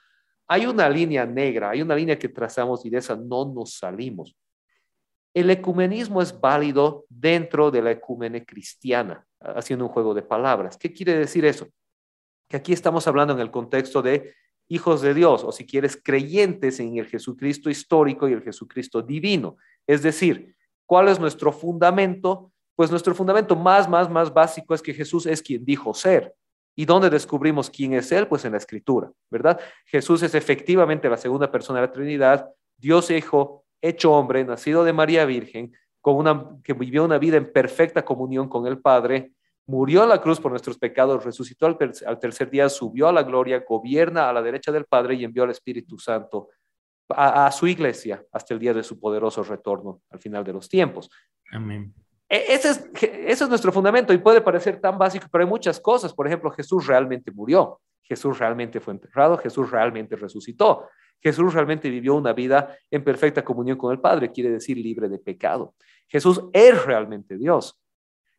Hay una línea negra, hay una línea que trazamos y de esa no nos salimos. El ecumenismo es válido dentro de la ecumene cristiana, haciendo un juego de palabras. ¿Qué quiere decir eso? Que aquí estamos hablando en el contexto de hijos de Dios, o si quieres, creyentes en el Jesucristo histórico y el Jesucristo divino. Es decir, ¿cuál es nuestro fundamento? Pues nuestro fundamento más, más, más básico es que Jesús es quien dijo ser. ¿Y dónde descubrimos quién es Él? Pues en la Escritura, ¿verdad? Jesús es efectivamente la segunda persona de la Trinidad, Dios hijo, hecho hombre, nacido de María Virgen, con una, que vivió una vida en perfecta comunión con el Padre, murió en la cruz por nuestros pecados, resucitó al, tercer día, subió a la gloria, gobierna a la derecha del Padre y envió al Espíritu Santo a, a su iglesia hasta el día de su poderoso retorno al final de los tiempos. Amén. E, ese es, nuestro fundamento y puede parecer tan básico, pero hay muchas cosas. Por ejemplo, Jesús realmente murió, Jesús realmente fue enterrado, Jesús realmente resucitó, Jesús realmente vivió una vida en perfecta comunión con el Padre, quiere decir libre de pecado. Jesús es realmente Dios.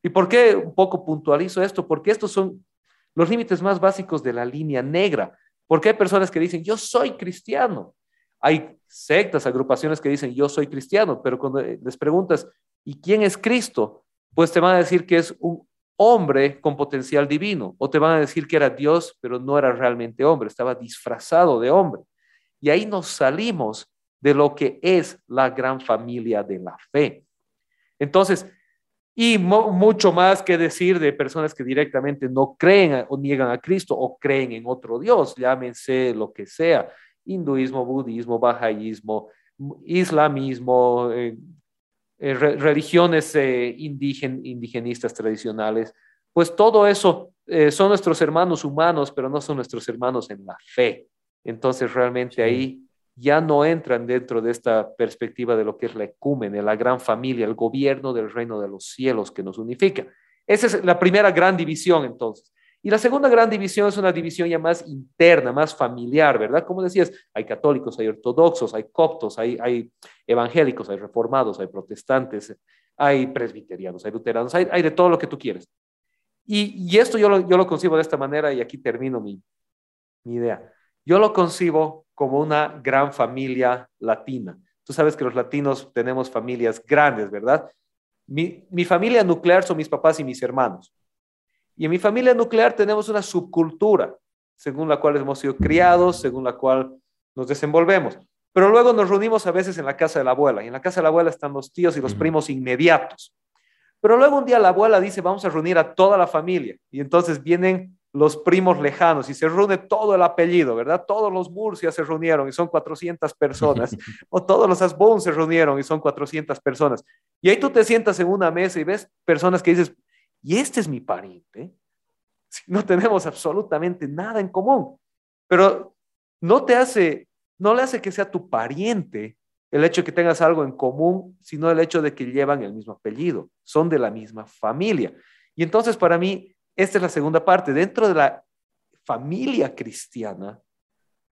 ¿Y por qué un poco puntualizo esto? Porque estos son los límites más básicos de la línea negra. Porque hay personas que dicen, yo soy cristiano. Hay sectas, agrupaciones que dicen, yo soy cristiano, pero cuando les preguntas, ¿Y quién es Cristo? Pues te van a decir que es un hombre con potencial divino, o te van a decir que era Dios, pero no era realmente hombre, estaba disfrazado de hombre. Y ahí nos salimos de lo que es la gran familia de la fe. Entonces, y mucho más que decir de personas que directamente no creen o niegan a Cristo o creen en otro Dios, llámense lo que sea, hinduismo, budismo, bajaísmo, islamismo, eh, eh, religiones eh, indigenistas tradicionales, pues todo eso eh, son nuestros hermanos humanos, pero no son nuestros hermanos en la fe. Entonces realmente ahí ya no entran dentro de esta perspectiva de lo que es la ecúmene, la gran familia, el gobierno del reino de los cielos que nos unifica. Esa es la primera gran división entonces. Y la segunda gran división es una división ya más interna, más familiar, ¿verdad? Como decías, hay católicos, hay ortodoxos, hay coptos, hay, evangélicos, hay reformados, hay protestantes, hay presbiterianos, hay luteranos, hay, de todo lo que tú quieres. Y, esto yo lo, yo concibo de esta manera y aquí termino mi, mi idea. Yo lo concibo como una gran familia latina. Tú sabes que los latinos tenemos familias grandes, ¿verdad? Mi, mi familia nuclear son mis papás y mis hermanos. Y en mi familia nuclear tenemos una subcultura, según la cual hemos sido criados, según la cual nos desenvolvemos. Pero luego nos reunimos a veces en la casa de la abuela, y en la casa de la abuela están los tíos y los primos inmediatos. Pero luego un día la abuela dice, vamos a reunir a toda la familia, y entonces vienen los primos lejanos y se reúne todo el apellido, ¿verdad? Todos los Murcia se reunieron y son 400 personas, o todos los Asbun se reunieron y son 400 personas. Y ahí tú te sientas en una mesa y ves personas que dices, y este es mi pariente, no tenemos absolutamente nada en común, pero no te hace, no le hace que sea tu pariente el hecho de que tengas algo en común, sino el hecho de que llevan el mismo apellido, son de la misma familia. Y entonces para mí, esta es la segunda parte. Dentro de la familia cristiana,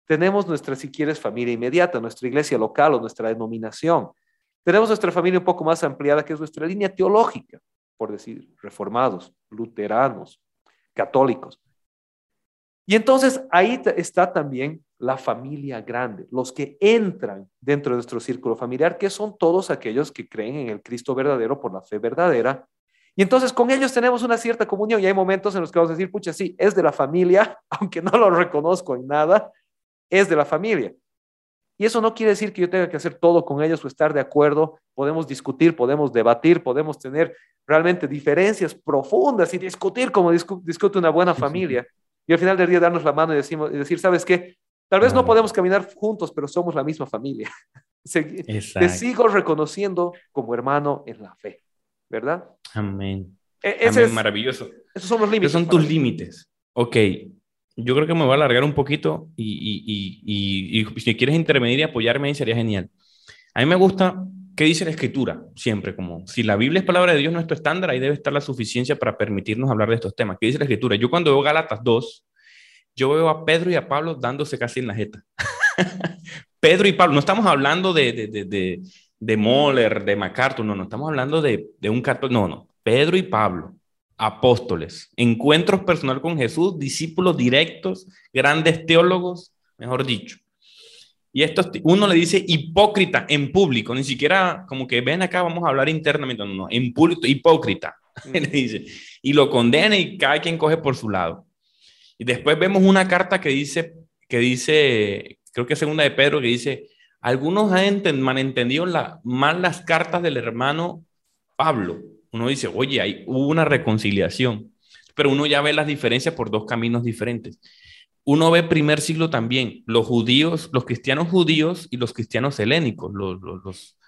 tenemos nuestra, si quieres, familia inmediata, nuestra iglesia local o nuestra denominación. Tenemos nuestra familia un poco más ampliada, que es nuestra línea teológica por decir, reformados, luteranos, católicos. Y entonces ahí está también la familia grande, los que entran dentro de nuestro círculo familiar, que son todos aquellos que creen en el Cristo verdadero por la fe verdadera. Y entonces con ellos tenemos una cierta comunión y hay momentos en los que vamos a decir, pucha, sí, es de la familia, aunque no lo reconozco en nada, es de la familia. Y eso no quiere decir que yo tenga que hacer todo con ellos o estar de acuerdo. Podemos discutir, podemos debatir, podemos tener realmente diferencias profundas y discutir como discute una buena familia. Y al final del día darnos la mano y, decimos, y decir, ¿sabes qué? Tal vez no podemos caminar juntos, pero somos la misma familia. Te sigo reconociendo como hermano en la fe, ¿verdad? Amén. E, ese Es, maravilloso. Esos son los límites. Esos son tus límites. Ok, yo creo que me voy a alargar un poquito y, y, y, si quieres intervenir y apoyarme ahí sería genial. A mí me gusta qué dice la escritura, siempre como si la Biblia es palabra de Dios, nuestro estándar, ahí debe estar la suficiencia para permitirnos hablar de estos temas. ¿Qué dice la escritura? Yo cuando veo Galatas 2, yo veo a Pedro y a Pablo dándose casi en la jeta. Pedro y Pablo, no estamos hablando de, de, de, de, Moller, de MacArthur, no, no, estamos hablando de, de un católico, no, no, Pedro y Pablo apóstoles, encuentros personal con Jesús, discípulos directos, grandes teólogos, mejor dicho. Y esto, uno le dice hipócrita en público, ni siquiera como que ven acá, vamos a hablar internamente, no, no, en público, hipócrita, y lo condena y cada quien coge por su lado. Y después vemos una carta que dice, que dice, creo que es segunda de Pedro, que dice, algunos han malentendido la, mal las cartas del hermano Pablo uno dice, oye, hay, una reconciliación, pero uno ya ve las diferencias por dos caminos diferentes. Uno ve primer siglo también, los judíos, los cristianos judíos y los cristianos helénicos, los, los,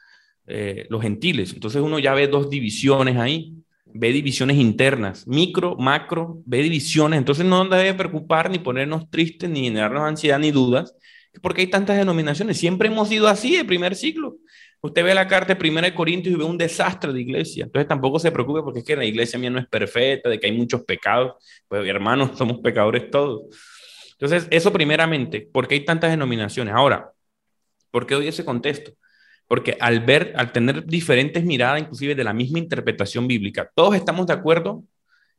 eh, los, gentiles. Entonces uno ya ve dos divisiones ahí, ve divisiones internas, micro, macro, ve divisiones. Entonces no debe preocupar ni ponernos tristes, ni generarnos ansiedad ni dudas, porque hay tantas denominaciones. Siempre hemos sido así de primer siglo. Usted ve la carta de Corintios y ve un desastre de iglesia. Entonces tampoco se preocupe porque es que la iglesia mía no es perfecta, de que hay muchos pecados. Pues hermanos, somos pecadores todos. Entonces, eso primeramente, ¿por qué hay tantas denominaciones? Ahora, ¿por qué doy ese contexto? Porque al ver, al tener diferentes miradas, inclusive de la misma interpretación bíblica, todos estamos de acuerdo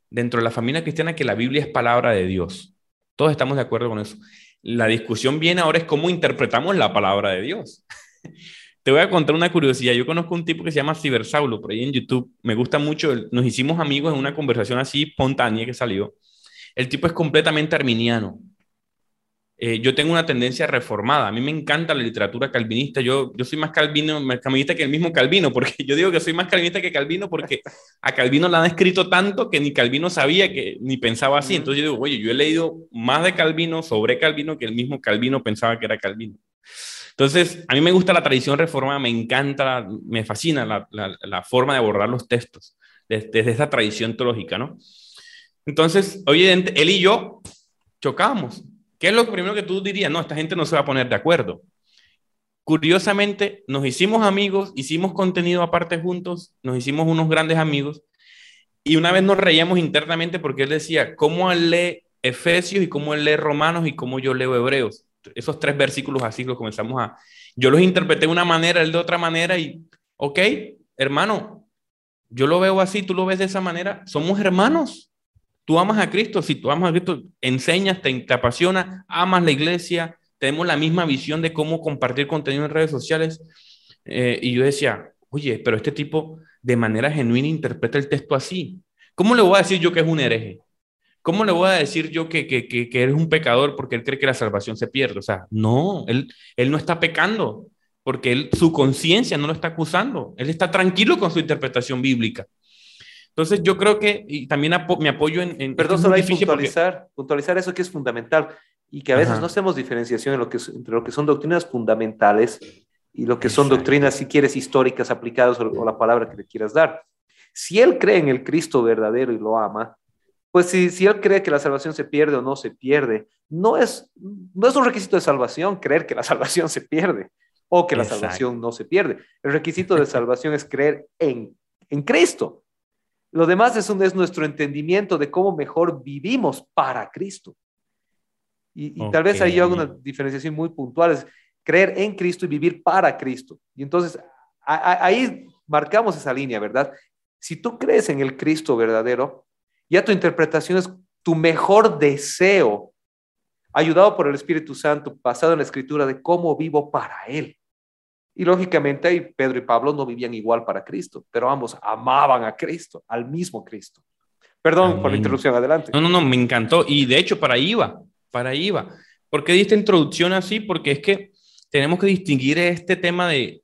dentro de la familia cristiana que la Biblia es palabra de Dios. Todos estamos de acuerdo con eso. La discusión viene ahora es cómo interpretamos la palabra de Dios. Te voy a contar una curiosidad. Yo conozco un tipo que se llama Cibersaulo, por ahí en YouTube. Me gusta mucho. Nos hicimos amigos en una conversación así espontánea que salió. El tipo es completamente arminiano. Eh, yo tengo una tendencia reformada. A mí me encanta la literatura calvinista. Yo, yo soy más calvino, más calvinista que el mismo Calvino, porque yo digo que soy más calvinista que Calvino porque a Calvino le han escrito tanto que ni Calvino sabía que ni pensaba así. Entonces yo digo, oye, yo he leído más de Calvino sobre Calvino que el mismo Calvino pensaba que era Calvino. Entonces, a mí me gusta la tradición reformada, me encanta, me fascina la, forma de abordar los textos desde, esa tradición teológica, ¿no? Entonces, oye, él y yo chocamos. ¿Qué es lo primero que tú dirías? No, esta gente no se va a poner de acuerdo. Curiosamente, nos hicimos amigos, hicimos contenido aparte juntos, nos hicimos unos grandes amigos, y una vez nos reíamos internamente porque él decía, ¿cómo él lee Efesios y cómo él lee Romanos y cómo yo leo Hebreos? Esos tres versículos así los comenzamos a... Yo los interpreté de una manera, él de otra manera y, ok, hermano, yo lo veo así, tú lo ves de esa manera, somos hermanos. Tú amas a Cristo, si tú amas a Cristo, enseñas, te, te apasiona, amas la iglesia, tenemos la misma visión de cómo compartir contenido en redes sociales. Eh, y yo decía, oye, pero este tipo de manera genuina interpreta el texto así. ¿Cómo le voy a decir yo que es un hereje? ¿Cómo le voy a decir yo que, que, que, eres un pecador porque él cree que la salvación se pierde? O sea, no, él, él no está pecando porque él, su conciencia no lo está acusando. Él está tranquilo con su interpretación bíblica. Entonces yo creo que, y también me apoyo en... en Perdón, solo hay puntualizar, puntualizar eso que es fundamental y que a veces no hacemos diferenciación en lo que, entre lo que son doctrinas fundamentales y lo que son doctrinas, si quieres, históricas aplicadas o, o la palabra que le quieras dar. Si él cree en el Cristo verdadero y lo ama, pues si, si él cree que la salvación se pierde o no se pierde, no es, no es un requisito de salvación creer que la salvación se pierde o que la salvación no se pierde. El requisito de salvación es creer en, en Cristo. Lo demás es, un, es nuestro entendimiento de cómo mejor vivimos para Cristo. Y, tal vez ahí yo hago una diferenciación muy puntual, es creer en Cristo y vivir para Cristo. Y entonces ahí marcamos esa línea, ¿verdad? Si tú crees en el Cristo verdadero, ya tu interpretación es tu mejor deseo ayudado por el Espíritu Santo, basado en la escritura de cómo vivo para Él. Y lógicamente Pedro y Pablo no vivían igual para Cristo, pero ambos amaban a Cristo, al mismo Cristo. Perdón por la interrupción, adelante. No, no, no, me encantó. Y de hecho, para ahí iba, para ahí iba. ¿Por qué diste introducción así? Porque es que tenemos que distinguir este tema de,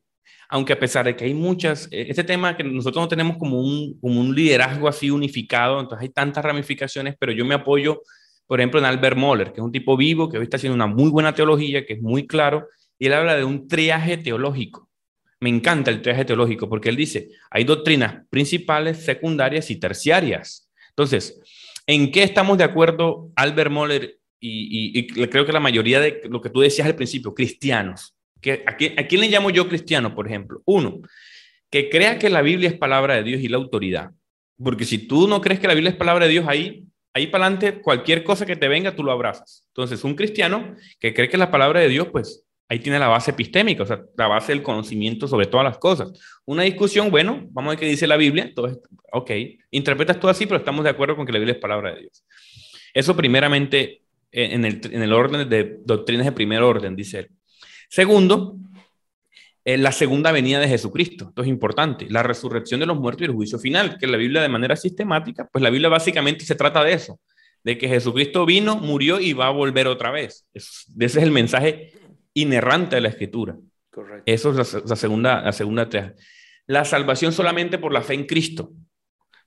aunque a pesar de que hay muchas, este tema que nosotros no tenemos como un, como un liderazgo así unificado, entonces hay tantas ramificaciones, pero yo me apoyo, por ejemplo, en Albert Moller, que es un tipo vivo, que hoy está haciendo una muy buena teología, que es muy claro, y él habla de un triaje teológico. Me encanta el triaje teológico porque él dice, hay doctrinas principales, secundarias y terciarias. Entonces, ¿en qué estamos de acuerdo Albert Moller y, creo que la mayoría de lo que tú decías al principio, cristianos? Que, ¿a, quién, ¿A quién le llamo yo cristiano, por ejemplo? Uno, que crea que la Biblia es palabra de Dios y la autoridad. Porque si tú no crees que la Biblia es palabra de Dios, ahí, ahí para adelante, cualquier cosa que te venga, tú lo abrazas. Entonces, un cristiano que cree que la palabra de Dios, pues ahí tiene la base epistémica, o sea, la base del conocimiento sobre todas las cosas. Una discusión, bueno, vamos a ver qué dice la Biblia, entonces, ok, interpretas todo así, pero estamos de acuerdo con que la Biblia es palabra de Dios. Eso primeramente eh, en el, en el orden de doctrinas de primer orden, dice él. Segundo, eh, la segunda venida de Jesucristo. Esto es importante. La resurrección de los muertos y el juicio final, que la Biblia de manera sistemática, pues la Biblia básicamente se trata de eso, de que Jesucristo vino, murió y va a volver otra vez. ese es el mensaje inerrante de la escritura. Correcto. Eso es la, segunda, la segunda La salvación solamente por la fe en Cristo.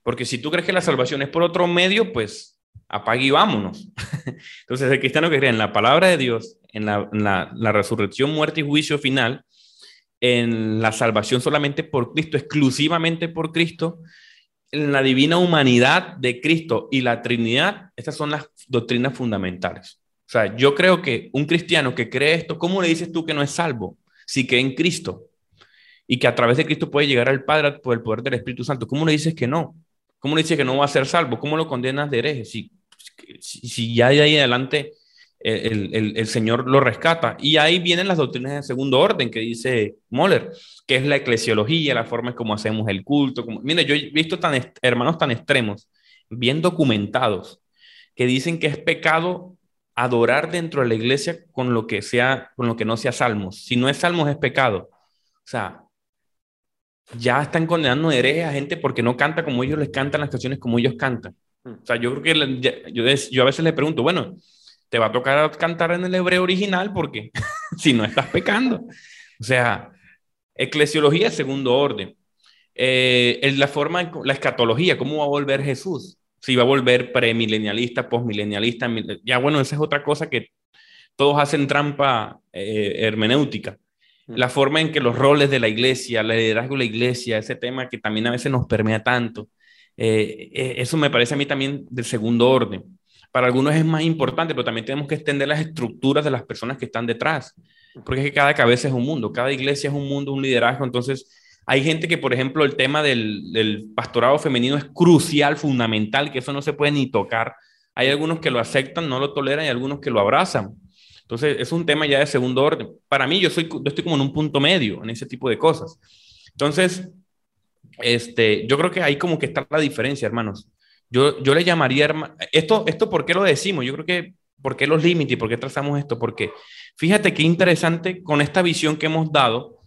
Porque si tú crees que la salvación es por otro medio, pues apague y vámonos. Entonces, el cristiano que cree en la palabra de Dios, en la, la, resurrección, muerte y juicio final, en la salvación solamente por Cristo, exclusivamente por Cristo, en la divina humanidad de Cristo y la Trinidad, estas son las doctrinas fundamentales. O sea, yo creo que un cristiano que cree esto, ¿cómo le dices tú que no es salvo? Si cree en Cristo y que a través de Cristo puede llegar al Padre por el poder del Espíritu Santo, ¿cómo le dices que no? ¿Cómo le dices que no va a ser salvo? ¿Cómo lo condenas de hereje? Si, si, ya de ahí adelante el, el, el, Señor lo rescata. Y ahí vienen las doctrinas de segundo orden que dice Moller, que es la eclesiología, la forma en cómo hacemos el culto. Como, mire, yo he visto tan hermanos tan extremos, bien documentados, que dicen que es pecado adorar dentro de la iglesia con lo que sea, con lo que no sea salmos. Si no es salmos, es pecado. O sea, ya están condenando herejes a gente porque no canta como ellos les cantan las canciones como ellos cantan. O sea, yo creo que yo, yo a veces le pregunto, bueno, te va a tocar cantar en el hebreo original porque si no estás pecando. O sea, eclesiología segundo orden. Eh, la forma, la escatología, ¿cómo va a volver Jesús? si va a volver premilenialista, postmilenialista. Ya bueno, esa es otra cosa que todos hacen trampa eh, hermenéutica. Mm. La forma en que los roles de la iglesia, el liderazgo de la iglesia, ese tema que también a veces nos permea tanto, eh, eh, eso me parece a mí también del segundo orden. Para algunos es más importante, pero también tenemos que extender las estructuras de las personas que están detrás, porque es que cada cabeza es un mundo, cada iglesia es un mundo, un liderazgo, entonces hay gente que, por ejemplo, el tema del, pastorado femenino es crucial, fundamental, que eso no se puede ni tocar. Hay algunos que lo aceptan, no lo toleran y algunos que lo abrazan. Entonces, es un tema ya de segundo orden. Para mí, yo, soy, yo estoy como en un punto medio en ese tipo de cosas. Entonces, este, yo creo que ahí como que está la diferencia, hermanos. Yo, yo le llamaría, esto, esto, ¿por qué lo decimos? Yo creo que, ¿por qué los límites por qué trazamos esto? Porque fíjate qué interesante con esta visión que hemos dado,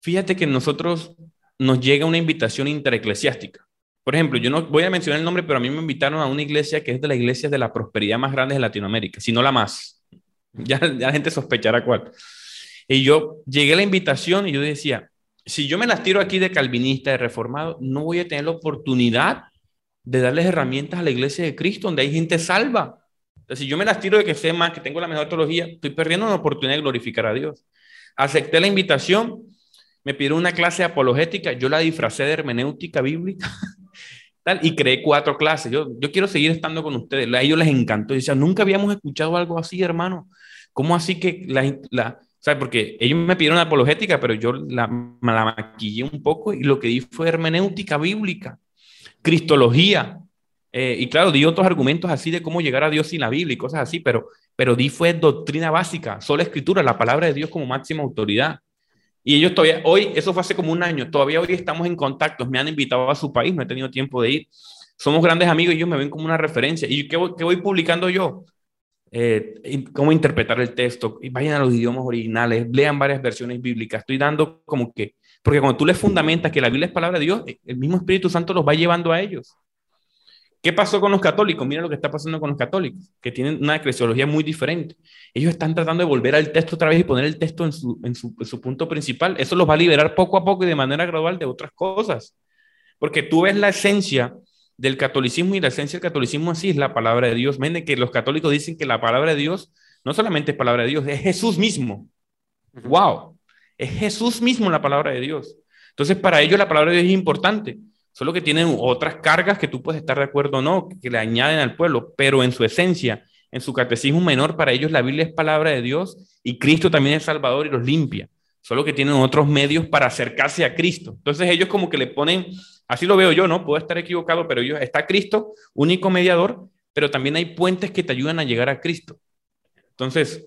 Fíjate que nosotros nos llega una invitación intereclesiástica. Por ejemplo, yo no voy a mencionar el nombre, pero a mí me invitaron a una iglesia que es de la iglesia de la prosperidad más grande de Latinoamérica, si no la más. Ya, ya la gente sospechará cuál. Y yo llegué a la invitación y yo decía, si yo me las tiro aquí de calvinista, de reformado, no voy a tener la oportunidad de darles herramientas a la iglesia de Cristo, donde hay gente salva. Entonces, si yo me las tiro de que sé más, que tengo la mejor teología, estoy perdiendo una oportunidad de glorificar a Dios. Acepté la invitación me pidieron una clase apologética, yo la disfracé de hermenéutica bíblica, tal, y creé cuatro clases. Yo, yo quiero seguir estando con ustedes. A ellos les encantó. Decían, nunca habíamos escuchado algo así, hermano. ¿Cómo así que la, la ¿sabes? Porque ellos me pidieron apologética, pero yo la, la maquillé un poco y lo que di fue hermenéutica bíblica, cristología. Eh, y claro, di otros argumentos así de cómo llegar a Dios sin la Biblia y cosas así, pero, pero di fue doctrina básica, sola escritura, la palabra de Dios como máxima autoridad. Y ellos todavía, hoy, eso fue hace como un año, todavía hoy estamos en contacto, me han invitado a su país, no he tenido tiempo de ir. Somos grandes amigos y ellos me ven como una referencia. ¿Y qué qué voy publicando yo? Eh, cómo interpretar el texto, vayan a los idiomas originales, lean varias versiones bíblicas. Estoy dando como que, porque cuando tú les fundamentas que la Biblia es palabra de Dios, el mismo Espíritu Santo los va llevando a ellos. ¿Qué pasó con los católicos? Mira lo que está pasando con los católicos, que tienen una eclesiología muy diferente. Ellos están tratando de volver al texto otra vez y poner el texto en su, en su, en su punto principal. Eso los va a liberar poco a poco y de manera gradual de otras cosas. Porque tú ves la esencia del catolicismo y la esencia del catolicismo así es la palabra de Dios. Ven que los católicos dicen que la palabra de Dios no solamente es palabra de Dios, es Jesús mismo. ¡Wow! Es Jesús mismo la palabra de Dios. Entonces, para ellos la palabra de Dios es importante. Solo que tienen otras cargas que tú puedes estar de acuerdo o no, que le añaden al pueblo, pero en su esencia, en su catecismo menor, para ellos la Biblia es palabra de Dios y Cristo también es Salvador y los limpia. Solo que tienen otros medios para acercarse a Cristo. Entonces ellos como que le ponen, así lo veo yo, ¿no? Puedo estar equivocado, pero ellos, está Cristo, único mediador, pero también hay puentes que te ayudan a llegar a Cristo. Entonces,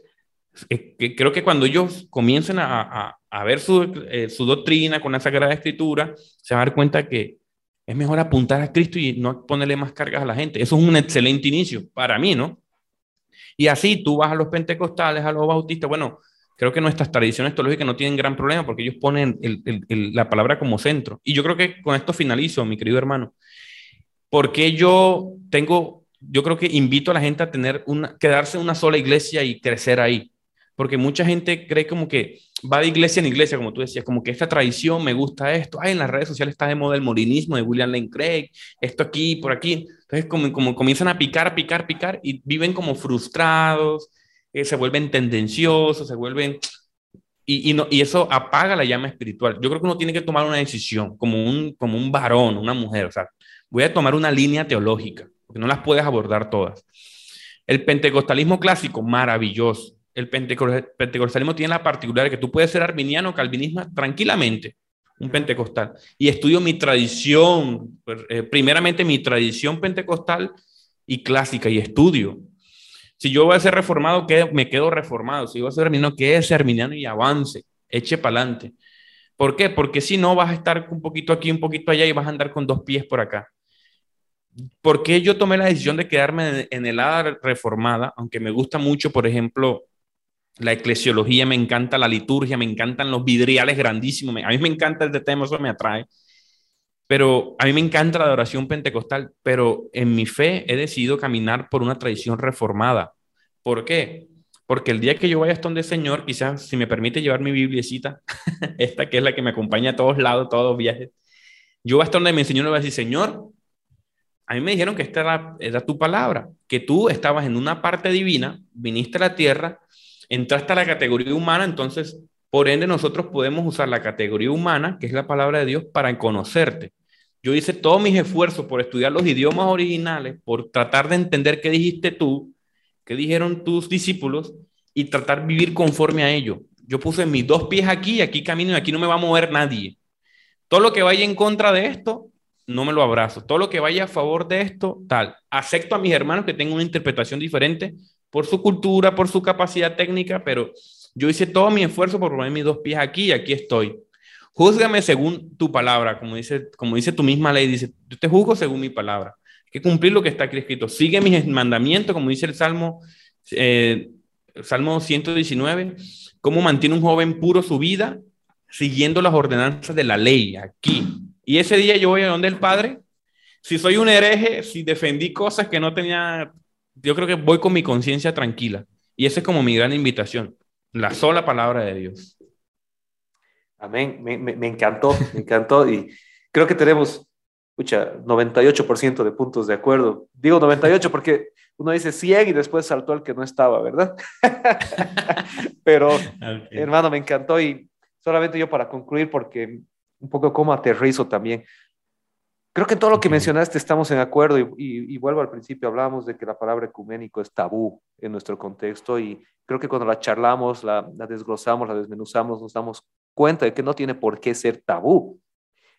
eh, creo que cuando ellos comiencen a, ver su, eh, su, doctrina con la Sagrada Escritura, se van a dar cuenta que es mejor apuntar a Cristo y no ponerle más cargas a la gente. Eso es un excelente inicio para mí, ¿no? Y así tú vas a los pentecostales, a los bautistas. Bueno, creo que nuestras tradiciones teológicas no tienen gran problema porque ellos ponen la palabra como centro. Y yo creo que con esto finalizo, mi querido hermano. Porque yo tengo, yo creo que invito a la gente a tener una, quedarse en una sola iglesia y crecer ahí. Porque mucha gente cree como que va de iglesia en iglesia, como tú decías, como que esta tradición, me gusta esto, ay, en las redes sociales está de moda el morinismo de William Lane Craig, esto aquí, por aquí. Entonces, como, como comienzan a picar, picar, picar y viven como frustrados, eh, se vuelven tendenciosos, se vuelven... Y, y, no, y eso apaga la llama espiritual. Yo creo que uno tiene que tomar una decisión como un, como un varón, una mujer. O sea, voy a tomar una línea teológica, porque no las puedes abordar todas. El pentecostalismo clásico, maravilloso el pentecostalismo tiene la particularidad que tú puedes ser arminiano calvinista tranquilamente, un pentecostal. Y estudio mi tradición, pues, eh, primeramente mi tradición pentecostal y clásica, y estudio. Si yo voy a ser reformado, me quedo reformado. Si voy a ser arminiano, ese arminiano y avance, eche para adelante. ¿Por qué? Porque si no, vas a estar un poquito aquí, un poquito allá y vas a andar con dos pies por acá. ¿Por qué yo tomé la decisión de quedarme en el lado reformada? Aunque me gusta mucho, por ejemplo, la eclesiología, me encanta la liturgia, me encantan los vidriales grandísimos. A mí me encanta este tema, eso me atrae. Pero a mí me encanta la adoración pentecostal, pero en mi fe he decidido caminar por una tradición reformada. ¿Por qué? Porque el día que yo vaya hasta donde Señor, quizás si me permite llevar mi bibliecita, esta que es la que me acompaña a todos lados, todos los viajes, yo hasta donde mi Señor le voy a decir, Señor, a mí me dijeron que esta era, era tu palabra, que tú estabas en una parte divina, viniste a la tierra, entraste a la categoría humana, entonces, por ende, nosotros podemos usar la categoría humana, que es la palabra de Dios, para conocerte. Yo hice todos mis esfuerzos por estudiar los idiomas originales, por tratar de entender qué dijiste tú, qué dijeron tus discípulos y tratar de vivir conforme a ello. Yo puse mis dos pies aquí, aquí camino y aquí no me va a mover nadie. Todo lo que vaya en contra de esto, no me lo abrazo. Todo lo que vaya a favor de esto, tal. Acepto a mis hermanos que tengan una interpretación diferente, por su cultura, por su capacidad técnica, pero yo hice todo mi esfuerzo por poner mis dos pies aquí y aquí estoy. Júzgame según tu palabra, como dice, como dice tu misma ley, dice, yo te juzgo según mi palabra. Hay que cumplir lo que está aquí escrito. Sigue mis mandamientos, como dice el Salmo, eh, Salmo 119, cómo mantiene un joven puro su vida, siguiendo las ordenanzas de la ley aquí. Y ese día yo voy a donde el Padre. Si soy un hereje, si defendí cosas que no tenía yo creo que voy con mi conciencia tranquila. Y esa es como mi gran invitación, la sola palabra de Dios. Amén, me, me, encantó, me encantó. Y creo que tenemos, escucha, 98% de puntos de acuerdo. Digo 98 porque uno dice 100 y después saltó el que no estaba, ¿verdad? Pero, hermano, me encantó. Y solamente yo para concluir, porque un poco como aterrizo también. Creo que en todo lo que mencionaste estamos en acuerdo y, vuelvo al principio, hablábamos de que la palabra ecuménico es tabú en nuestro contexto y creo que cuando la charlamos, la, desglosamos, la desmenuzamos, nos damos cuenta de que no tiene por qué ser tabú.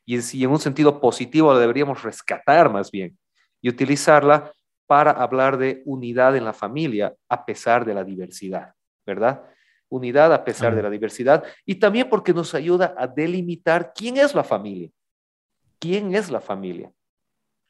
Y, si en un sentido positivo la deberíamos rescatar más bien y utilizarla para hablar de unidad en la familia a pesar de la diversidad, ¿verdad? Unidad a pesar de la diversidad y también porque nos ayuda a delimitar quién es la familia ¿Quién es la familia?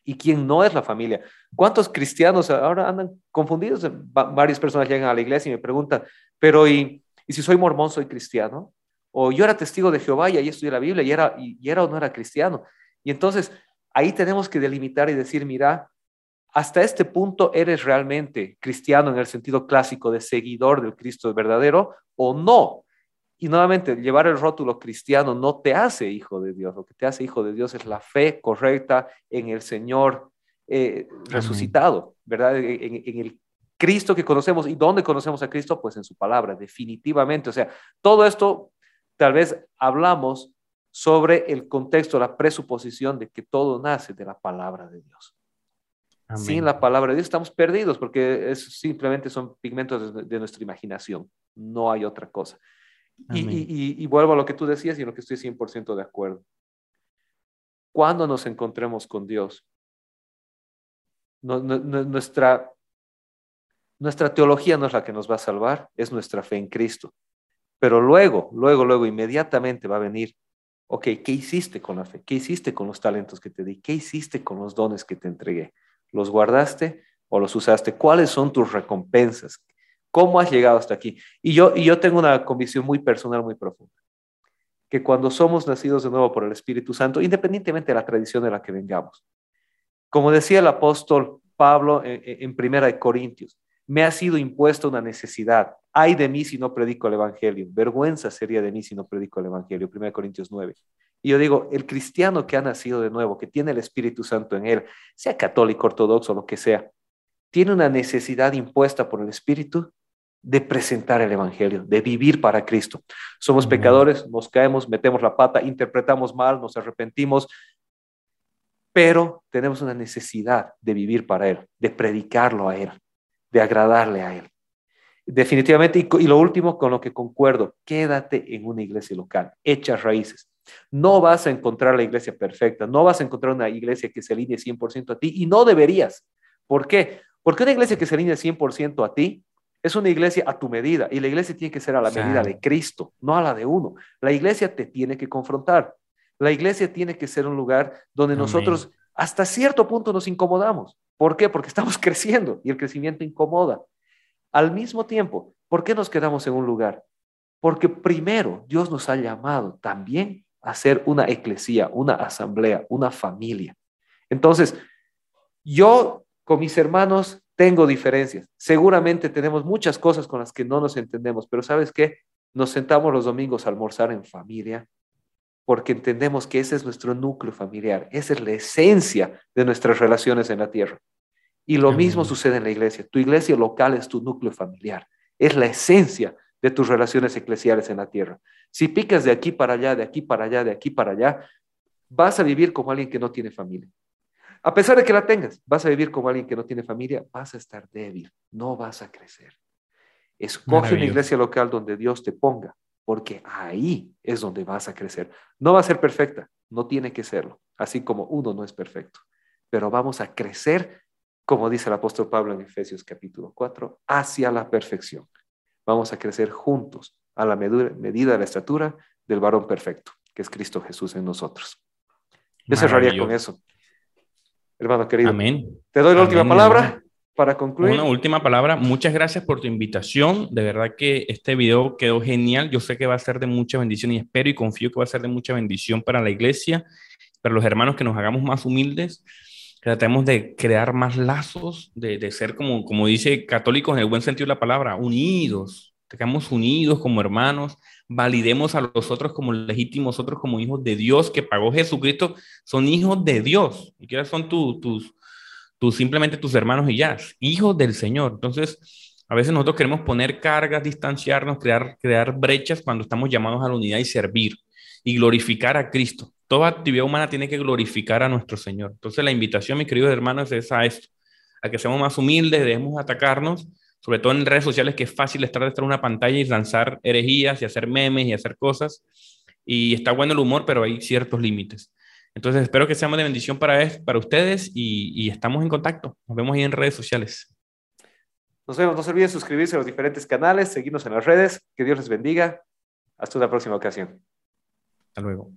y quién no es la familia. ¿Cuántos cristianos ahora andan confundidos? Varias personas llegan a la iglesia y me preguntan, pero ¿y, y si soy mormón, soy cristiano? O yo era testigo de Jehová y ahí estudié la Biblia y era, y, era o no era cristiano. Y entonces ahí tenemos que delimitar y decir, mira, hasta este punto eres realmente cristiano en el sentido clásico de seguidor del Cristo verdadero o no. Y nuevamente, llevar el rótulo cristiano no te hace hijo de Dios. Lo que te hace hijo de Dios es la fe correcta en el Señor eh, resucitado, ¿verdad? En, en, el Cristo que conocemos. ¿Y dónde conocemos a Cristo? Pues en su palabra, definitivamente. O sea, todo esto tal vez hablamos sobre el contexto, la presuposición de que todo nace de la palabra de Dios. Sin la palabra de Dios estamos perdidos porque es, simplemente son pigmentos de, de nuestra imaginación, no hay otra cosa. Y, vuelvo a lo que tú decías y en lo que estoy 100% de acuerdo. Cuando nos encontremos con Dios, nuestra, nuestra teología no es la que nos va a salvar, es nuestra fe en Cristo. Pero luego, luego, luego, inmediatamente va a venir, ok, ¿qué hiciste con la fe? ¿Qué hiciste con los talentos que te di? ¿Qué hiciste con los dones que te entregué? ¿Los guardaste o los usaste? ¿Cuáles son tus recompensas? ¿Cómo has llegado hasta aquí? Y yo, y yo tengo una convicción muy personal, muy profunda, que cuando somos nacidos de nuevo por el Espíritu Santo, independientemente de la tradición de la que vengamos, como decía el apóstol Pablo en, Primera de Corintios, me ha sido impuesta una necesidad. Ay de mí si no predico el Evangelio. Vergüenza sería de mí si no predico el Evangelio. Primera Corintios 9. Y yo digo, el cristiano que ha nacido de nuevo, que tiene el Espíritu Santo en él, sea católico, ortodoxo, lo que sea, tiene una necesidad impuesta por el Espíritu de presentar el Evangelio, de vivir para Cristo. Somos pecadores, nos caemos, metemos la pata, interpretamos mal, nos arrepentimos, pero tenemos una necesidad de vivir para Él, de predicarlo a Él, de agradarle a Él. Definitivamente, y, lo último con lo que concuerdo, quédate en una iglesia local, echa raíces. No vas a encontrar la iglesia perfecta, no vas a encontrar una iglesia que se alinee 100% a ti y no deberías. ¿Por qué? Porque una iglesia que se alinee 100% a ti es una iglesia a tu medida y la iglesia tiene que ser a la medida de Cristo, no a la de uno. La iglesia te tiene que confrontar. La iglesia tiene que ser un lugar donde nosotros hasta cierto punto nos incomodamos. ¿Por qué? Porque estamos creciendo y el crecimiento incomoda. Al mismo tiempo, ¿por qué nos quedamos en un lugar? Porque primero Dios nos ha llamado también a ser una eclesía, una asamblea, una familia. Entonces, yo con mis hermanos tengo diferencias. Seguramente tenemos muchas cosas con las que no nos entendemos, pero ¿sabes qué? Nos sentamos los domingos a almorzar en familia porque entendemos que ese es nuestro núcleo familiar, esa es la esencia de nuestras relaciones en la tierra. Y lo mismo sucede en la iglesia. Tu iglesia local es tu núcleo familiar, es la esencia de tus relaciones eclesiales en la tierra. Si picas de aquí para allá, de aquí para allá, de aquí para allá, vas a vivir como alguien que no tiene familia. A pesar de que la tengas, vas a vivir como alguien que no tiene familia, vas a estar débil, no vas a crecer. Escoge una iglesia local donde Dios te ponga, porque ahí es donde vas a crecer. No va a ser perfecta, no tiene que serlo, así como uno no es perfecto, pero vamos a crecer, como dice el apóstol Pablo en Efesios capítulo 4, hacia la perfección. Vamos a crecer juntos a la medida de la estatura del varón perfecto, que es Cristo Jesús en nosotros. Yo cerraría con eso hermano querido. Amén. Te doy la última palabra para concluir. Una última palabra. Muchas gracias por tu invitación. De verdad que este video quedó genial. Yo sé que va a ser de mucha bendición y espero y confío que va a ser de mucha bendición para la iglesia, para los hermanos que nos hagamos más humildes. Tratemos de crear más lazos, de, de ser como, como dice católicos en el buen sentido de la palabra, unidos. Tengamos unidos como hermanos, validemos a los otros como legítimos, otros como hijos de Dios que pagó Jesucristo, son hijos de Dios, y que son tus, tus, simplemente tus hermanos y ya, hijos del Señor. Entonces, a veces nosotros queremos poner cargas, distanciarnos, crear, crear brechas cuando estamos llamados a la unidad y servir y glorificar a Cristo. Toda actividad humana tiene que glorificar a nuestro Señor. Entonces, la invitación, mis queridos hermanos, es a esto, a que seamos más humildes, debemos atacarnos sobre todo en redes sociales, que es fácil estar detrás de una pantalla y lanzar herejías y hacer memes y hacer cosas. Y está bueno el humor, pero hay ciertos límites. Entonces, espero que seamos de bendición para, para ustedes y, estamos en contacto. Nos vemos ahí en redes sociales. Nos vemos. No se olviden suscribirse a los diferentes canales, seguirnos en las redes. Que Dios les bendiga. Hasta una próxima ocasión. Hasta luego.